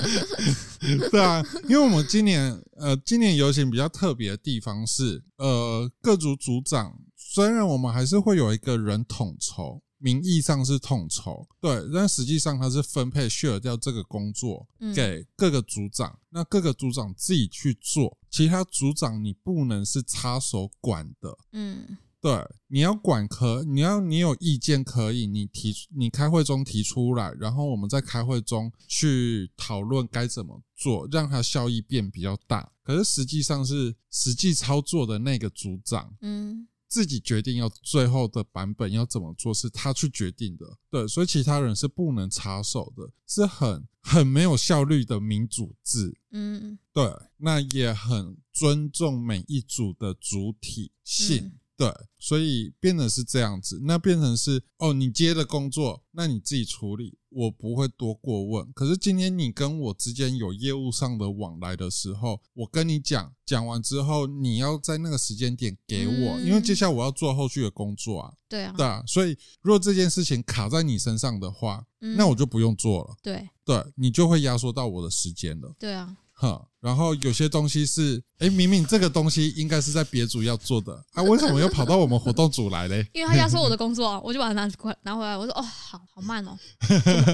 对啊，因为我们今年呃，今年游行比较特别的地方是呃，各组组长。虽然我们还是会有一个人统筹，名义上是统筹，对，但实际上他是分配 share 掉这个工作给各个组长，嗯、那各个组长自己去做，其他组长你不能是插手管的，嗯，对，你要管可，你要你有意见可以，你提你开会中提出来，然后我们在开会中去讨论该怎么做，让它效益变比较大。可是实际上是实际操作的那个组长，嗯。自己决定要最后的版本要怎么做，是他去决定的。对，所以其他人是不能插手的，是很很没有效率的民主制。嗯，对，那也很尊重每一组的主体性。嗯对，所以变成是这样子，那变成是哦，你接的工作，那你自己处理，我不会多过问。可是今天你跟我之间有业务上的往来的时候，我跟你讲，讲完之后，你要在那个时间点给我，因为接下来我要做后续的工作啊。对啊，对啊，所以如果这件事情卡在你身上的话，那我就不用做了。对，对，你就会压缩到我的时间了。对啊。哈，然后有些东西是，哎，明明这个东西应该是在别组要做的，啊，为什么又跑到我们活动组来嘞？因为他压缩我的工作啊，我就把它拿拿回来。我说，哦，好好慢哦，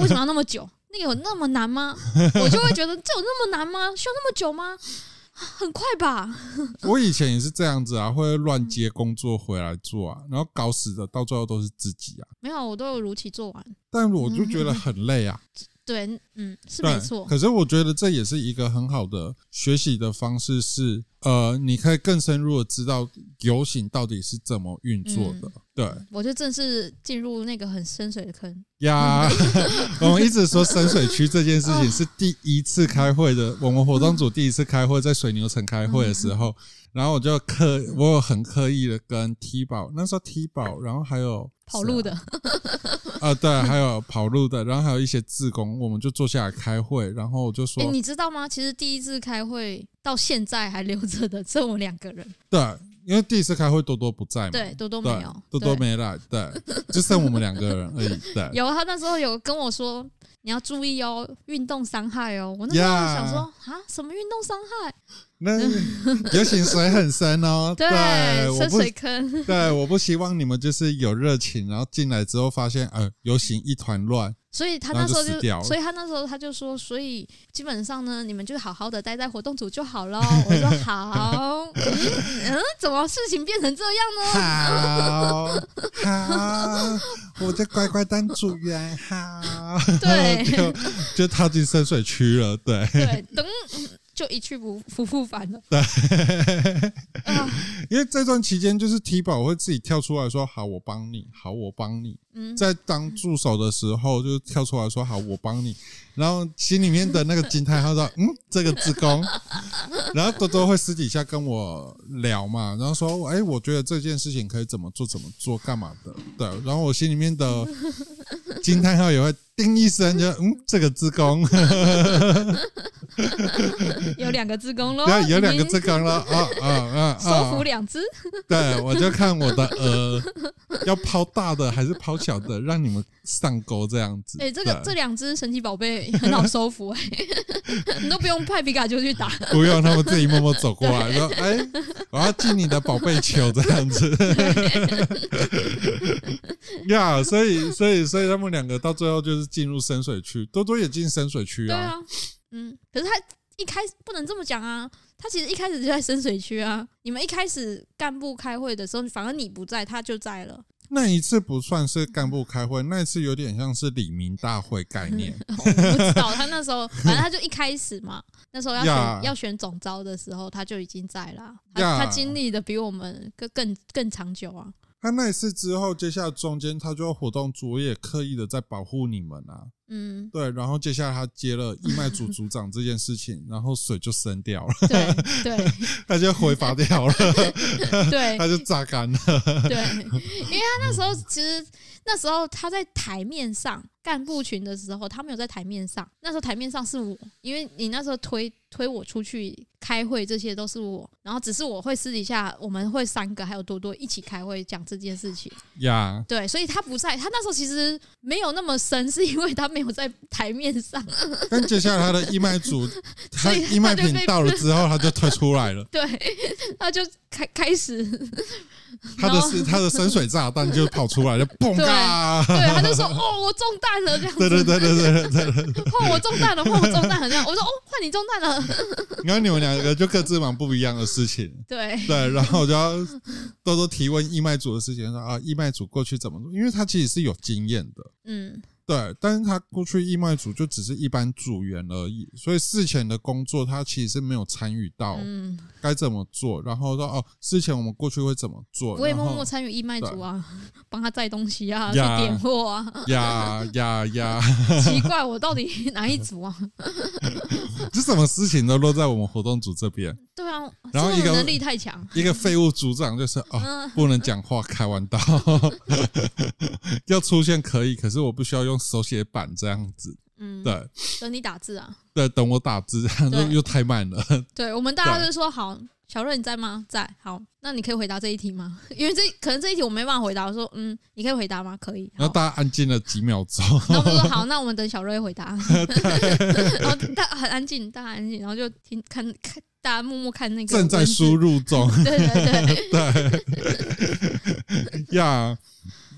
为什么要那么久？那个有那么难吗？我就会觉得这有那么难吗？需要那么久吗？很快吧。我以前也是这样子啊，会乱接工作回来做啊，然后搞死的到最后都是自己啊。没有，我都有如期做完。但我就觉得很累啊。对，嗯，是没错。可是我觉得这也是一个很好的学习的方式是，是呃，你可以更深入的知道游行到底是怎么运作的。嗯、对，我就正式进入那个很深水的坑呀。我们一直说深水区这件事情是第一次开会的，我们活动组第一次开会在水牛城开会的时候。然后我就刻，我有很刻意的跟 T 宝，那时候 T 宝，然后还有跑路的，啊，对，还有跑路的，然后还有一些自工，我们就坐下来开会，然后我就说，哎，你知道吗？其实第一次开会到现在还留着的，只有我们两个人。对，因为第一次开会多多不在嘛，对，多多没有，多多没来，对，就剩我们两个人而已。对，有他那时候有跟我说，你要注意哦，运动伤害哦。我那时候想说啊，什么运动伤害？那游行 水很深哦，对，深水坑。对，我不希望你们就是有热情，然后进来之后发现，呃，游行一团乱。所以他那时候就，就所以他那时候他就说，所以基本上呢，你们就好好的待在活动组就好了。我说好，嗯嗯，怎么事情变成这样呢？好，好，我就乖乖当组员，好，对，就就踏进深水区了，对，对，等。就一去不 复复返了。对，因为这段期间，就是 T 宝会自己跳出来说：“好，我帮你。”好，我帮你。嗯，在当助手的时候，就跳出来说：“好，我帮你。”然后心里面的那个惊叹号说：“ 嗯，这个志工。”然后多多会私底下跟我聊嘛，然后说：“哎，我觉得这件事情可以怎么做，怎么做，干嘛的？”对，然后我心里面的惊叹号也会叮一声，就嗯，这个志工。有两个志工喽，对，有两个志工了，啊啊啊！收服两只，对，我就看我的鹅要抛大的还是抛小的，让你们上钩这样子。哎，这个这两只神奇宝贝很好收服，哎，你都不用派皮卡丘去打，不用，他们自己默默走过来，说：“ 哎，我要进你的宝贝球这样子。”呀，所以，所以，所以他们两个到最后就是进入深水区，多多也进深水区啊。对啊嗯，可是他一开始不能这么讲啊，他其实一开始就在深水区啊。你们一开始干部开会的时候，反而你不在，他就在了。那一次不算是干部开会，那一次有点像是李明大会概念。我不知道他那时候，反正他就一开始嘛，那时候要选.要选总招的时候，他就已经在了。他.他经历的比我们更更更长久啊。他那一次之后，接下来中间他就活动组，也刻意的在保护你们啊。嗯，对，然后接下来他接了义卖组组长这件事情，然后水就升掉了，对对，他就挥发掉了，对，他就榨干了，对，因为他那时候其实那时候他在台面上干部群的时候，他没有在台面上，那时候台面上是我，因为你那时候推推我出去开会，这些都是我，然后只是我会私底下我们会三个还有多多一起开会讲这件事情，呀，对，所以他不在，他那时候其实没有那么深，是因为他没。没有在台面上，但接下来他的义卖组，他义卖品到了之后，他就退出来了。对，他就开开始，他的是他的深水炸弹就跑出来了，砰啊！对，他就说：“哦，我中弹了。”这样子，对对对对对对对，换我中弹了，换我中弹了，这样。我说：“哦，换你中弹了。”然后你们两个就各自忙不一样的事情。对对，然后我就要多多提问义卖组的事情，说啊，义卖组过去怎么做？因为他其实是有经验的。嗯。对，但是他过去义卖组就只是一般组员而已，所以事前的工作他其实是没有参与到，嗯，该怎么做，然后说哦，事前我们过去会怎么做？我也默默参与义卖组啊，帮他载东西啊，去点货啊，呀呀呀！奇怪，我到底哪一组啊？这什么事情都落在我们活动组这边。对啊，然后一个能力太强，一个废物组长就是哦，不能讲话，开玩笑要出现可以，可是我不需要用。手写板这样子，嗯，对，等你打字啊，对，等我打字，又又太慢了。对，我们大家就说好，小瑞你在吗？在，好，那你可以回答这一题吗？因为这可能这一题我没办法回答。我说，嗯，你可以回答吗？可以。然后大家安静了几秒钟，然后我们说好，那我们等小瑞回答。然后大家很安静，大家安静，然后就听看看，大家默默看那个正在输入中。对对对对，呀。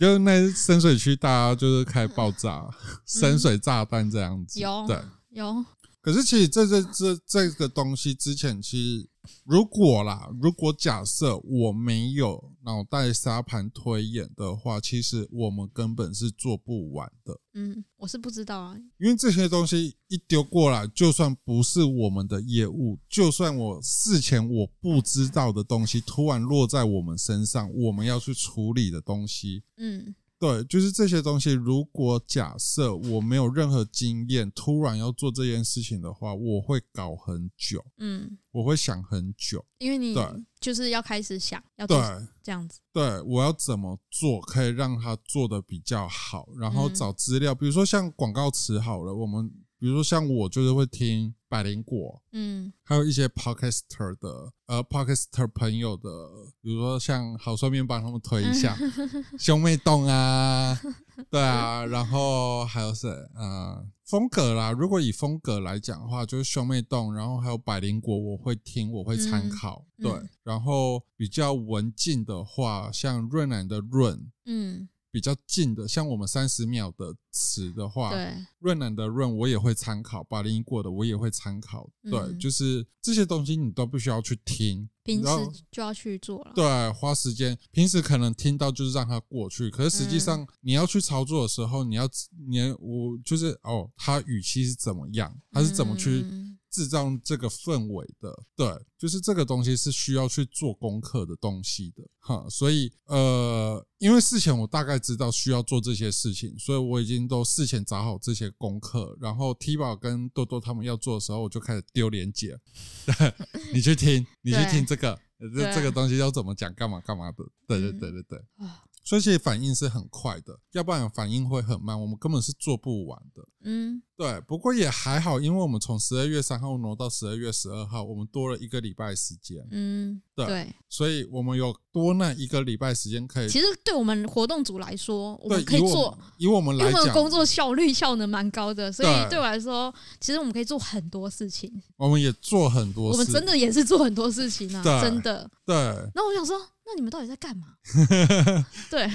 就那深水区，大家就是开爆炸，深水炸弹这样子。有，对，有。可是其实这这这这个东西之前，其实如果啦，如果假设我没有脑袋沙盘推演的话，其实我们根本是做不完的。嗯，我是不知道啊，因为这些东西一丢过来，就算不是我们的业务，就算我事前我不知道的东西突然落在我们身上，我们要去处理的东西，嗯。对，就是这些东西。如果假设我没有任何经验，突然要做这件事情的话，我会搞很久。嗯，我会想很久，因为你对就是要开始想要对这样子。对，我要怎么做可以让他做的比较好？然后找资料，比如说像广告词好了，我们。比如说像我就是会听百灵果，嗯，还有一些 podcaster 的呃 podcaster 朋友的，比如说像好说面帮他们推一下，兄妹洞啊，对啊，然后还有谁呃风格啦，如果以风格来讲的话，就是兄妹洞，然后还有百灵果，我会听，我会参考，嗯、对，然后比较文静的话，像润男的润，嗯。比较近的，像我们三十秒的词的话，对，润南的润我也会参考，百灵果的我也会参考，对，嗯、就是这些东西你都不需要去听，平时就要去做了，对，花时间，平时可能听到就是让它过去，可是实际上你要去操作的时候，你要你我就是哦，他语气是怎么样，他是怎么去。嗯制造这个氛围的，对，就是这个东西是需要去做功课的东西的，哈，所以呃，因为事前我大概知道需要做这些事情，所以我已经都事前找好这些功课，然后 T 宝跟多多他们要做的时候，我就开始丢连接，你去听，你去听这个，这这个东西要怎么讲，干嘛干嘛的，对对对对对。所以其实反应是很快的，要不然反应会很慢，我们根本是做不完的。嗯，对。不过也还好，因为我们从十二月三号挪到十二月十二号，我们多了一个礼拜时间。嗯，对。对，所以我们有多那一个礼拜时间可以。其实对我们活动组来说，我们可以做，以我们来讲，工作效率效能蛮高的，所以对我来说，其实我们可以做很多事情。我们也做很多事，我们真的也是做很多事情啊，真的。对。那我想说。那你们到底在干嘛？对，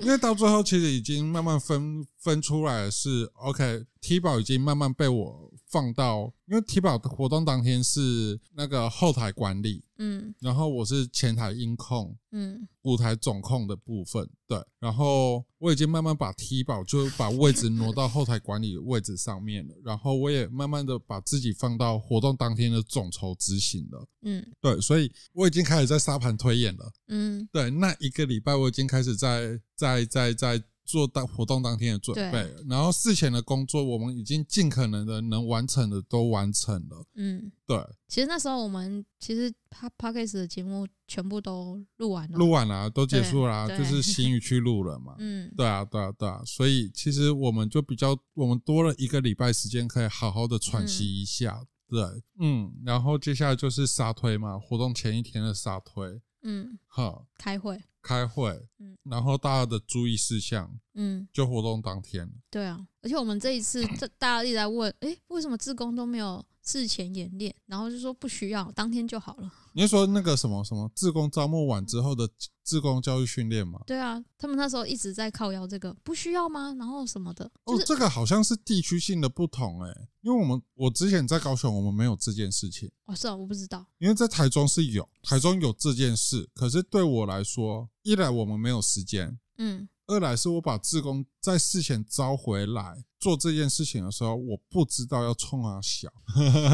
因为到最后其实已经慢慢分分出来是 OK，T 宝已经慢慢被我放到，因为 T 宝的活动当天是那个后台管理。嗯，然后我是前台音控，嗯，舞台总控的部分，对，然后我已经慢慢把 T 宝就把位置挪到后台管理的位置上面了，然后我也慢慢的把自己放到活动当天的总筹执行了，嗯，对，所以我已经开始在沙盘推演了，嗯，对，那一个礼拜我已经开始在在在在。在做当活动当天的准备，然后事前的工作我们已经尽可能的能完成的都完成了。嗯，对。其实那时候我们其实 Podcast 的节目全部都录完了，录完了都结束了，就是新宇去录了嘛。嗯，对啊，对啊，对啊。所以其实我们就比较，我们多了一个礼拜时间可以好好的喘息一下。嗯、对，嗯，然后接下来就是沙推嘛，活动前一天的沙推。嗯，好，开会。开会，嗯，然后大家的注意事项，嗯，就活动当天。对啊，而且我们这一次，这大家一直在问，哎，为什么志工都没有事前演练？然后就说不需要，当天就好了。你是说那个什么什么自工招募完之后的自工教育训练吗？对啊，他们那时候一直在靠腰这个，不需要吗？然后什么的？就是、哦，这个好像是地区性的不同哎、欸，因为我们我之前在高雄，我们没有这件事情。哦，是啊，我不知道。因为在台中是有，台中有这件事，可是对我来说。一来我们没有时间，嗯，二来是我把自工在事前招回来做这件事情的时候，我不知道要冲啊小，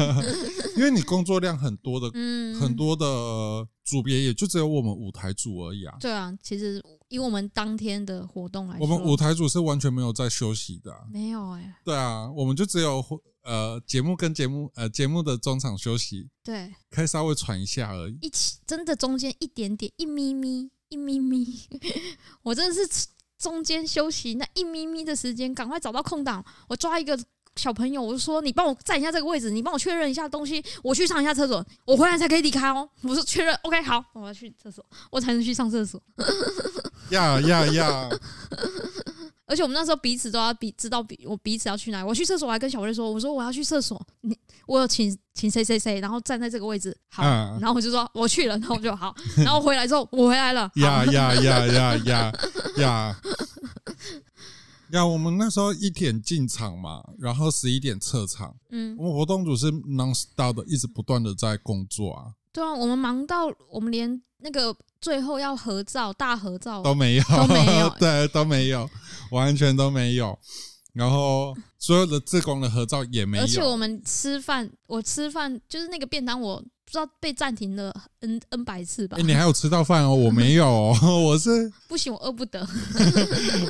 因为你工作量很多的，嗯，很多的组别也就只有我们舞台组而已啊。对啊，其实以我们当天的活动来说，我们舞台组是完全没有在休息的，啊，没有哎，欸。对啊，我们就只有呃节目跟节目呃节目的中场休息，对，可以稍微喘一下而已。一起真的中间一点点一咪咪。一咪咪，我真的是中间休息那一咪咪的时间，赶快找到空档，我抓一个小朋友，我就说：“你帮我站一下这个位置，你帮我确认一下东西，我去上一下厕所，我回来才可以离开哦。”我说：“确认，OK，好，我要去厕所，我才能去上厕所。”呀呀呀！而且我们那时候彼此都要彼知道彼我彼此要去哪里。我去厕所，我还跟小薇说：“我说我要去厕所，你我有请请谁谁谁，然后站在这个位置。”好，嗯、然后我就说我去了，然后我就好。然后回来之后，我回来了。呀呀呀呀 呀呀！呀，我们那时候一点进场嘛，然后十一点撤场。嗯，我们活动组是 non stop 的，一直不断的在工作啊。对啊，我们忙到我们连那个最后要合照、大合照都没有，都没有，对，都没有，完全都没有。然后所有的志工的合照也没有，而且我们吃饭，我吃饭就是那个便当，我不知道被暂停了 n n 百次吧。欸，你还有吃到饭哦？我没有哦，我是 不行，我饿不得。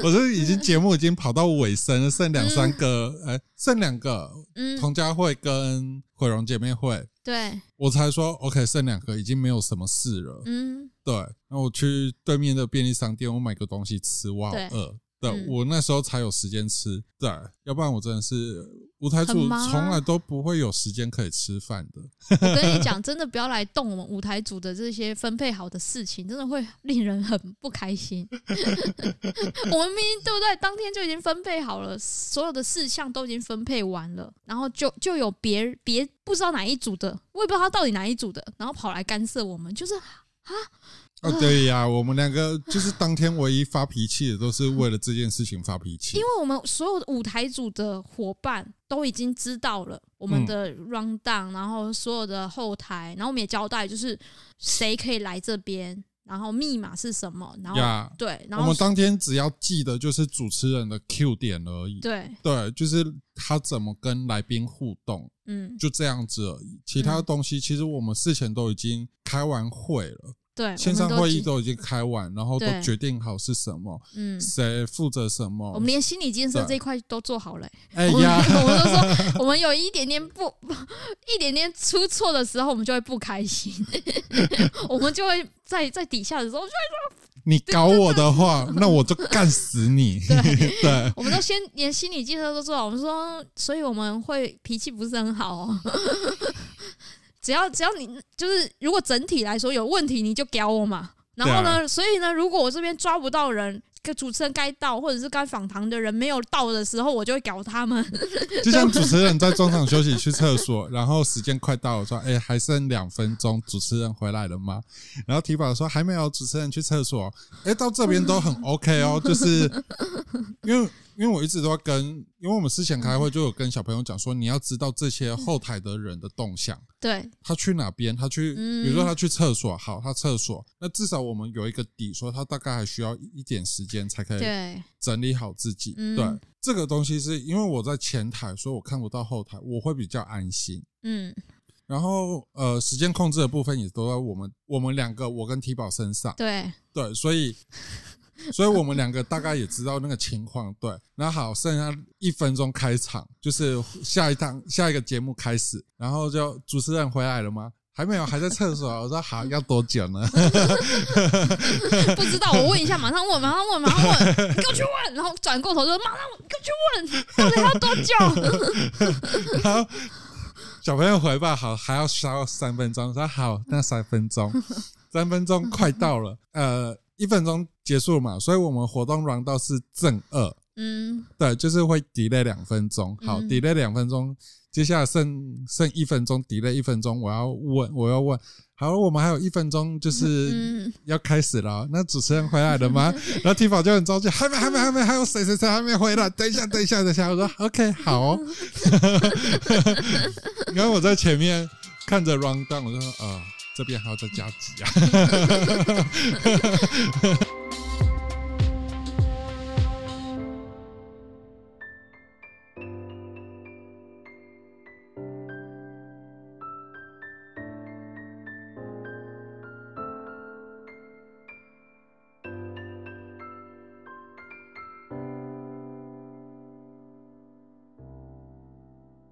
我是已经节目已经跑到尾声，剩两三个，哎、嗯，剩两个，嗯，童佳慧跟毁容姐妹会，对，我才说 OK，剩两个已经没有什么事了，嗯，对，那我去对面的便利商店，我买个东西吃，我好饿。对，嗯、我那时候才有时间吃，对，要不然我真的是舞台组从来都不会有时间可以吃饭的。我跟你讲，真的不要来动我们舞台组的这些分配好的事情，真的会令人很不开心。我们明明对不对？当天就已经分配好了，所有的事项都已经分配完了，然后就就有别别不知道哪一组的，我也不知道他到底哪一组的，然后跑来干涉我们，就是啊。哦，对呀，我们两个就是当天唯一发脾气的，都是为了这件事情发脾气。因为我们所有的舞台组的伙伴都已经知道了我们的 run down，然后所有的后台，然后我们也交代就是谁可以来这边，然后密码是什么，然后对，然后我们当天只要记得就是主持人的 Q 点而已。对对，就是他怎么跟来宾互动，嗯，就这样子而已。其他东西其实我们事前都已经开完会了。对，线上会议都已经开完，然后都决定好是什么，嗯，谁负责什么，我们连心理建设这一块都做好了。哎呀，我们都说，我们有一点点不，一点点出错的时候，我们就会不开心，我们就会在在底下的时候就会说，你搞我的话，那我就干死你。对对，我们都先连心理建设都做好，我们说，所以我们会脾气不是很好哦。只要只要你就是，如果整体来说有问题，你就给我嘛。然后呢，所以呢，如果我这边抓不到人，个主持人该到或者是该访谈的人没有到的时候，我就会搞他们。就像主持人在中场休息去厕所，然后时间快到了，说：“哎，还剩两分钟，主持人回来了吗？”然后提宝说：“还没有，主持人去厕所。”哎，到这边都很 OK 哦，就是 因为。因为我一直都要跟，因为我们之前开会就有跟小朋友讲说，你要知道这些后台的人的动向，对，他去哪边，他去，比如说他去厕所，好，他厕所，那至少我们有一个底，说他大概还需要一点时间才可以整理好自己。对，这个东西是因为我在前台，所以我看不到后台，我会比较安心。嗯，然后呃，时间控制的部分也都在我们我们两个，我跟提宝身上。对对，所以。所以我们两个大概也知道那个情况，对。那好，剩下一分钟开场，就是下一档下一个节目开始，然后就主持人回来了吗？还没有，还在厕所。我说好，要多久呢？不知道，我问一下，马上问，马上问，马上问，你给我去问。然后转过头说，马上问，给我去问，到底要多久？然后小朋友回吧，好，还要需要三分钟。说好，那三分钟，三分钟快到了，呃。一分钟结束了嘛，所以我们活动 run 到是正二，嗯，对，就是会 delay 两分钟，好，delay 两分钟，接下来剩剩一分钟，delay 一分钟，我要问，我要问，好，我们还有一分钟，就是要开始了，那主持人回来了吗？然后提宝就很着急，还没，还没，还没，还有谁谁谁还没回来？等一下，等一下，等一下，我说 OK，好哦，然后我在前面看着 run down，我就说啊。这边还要再加急啊！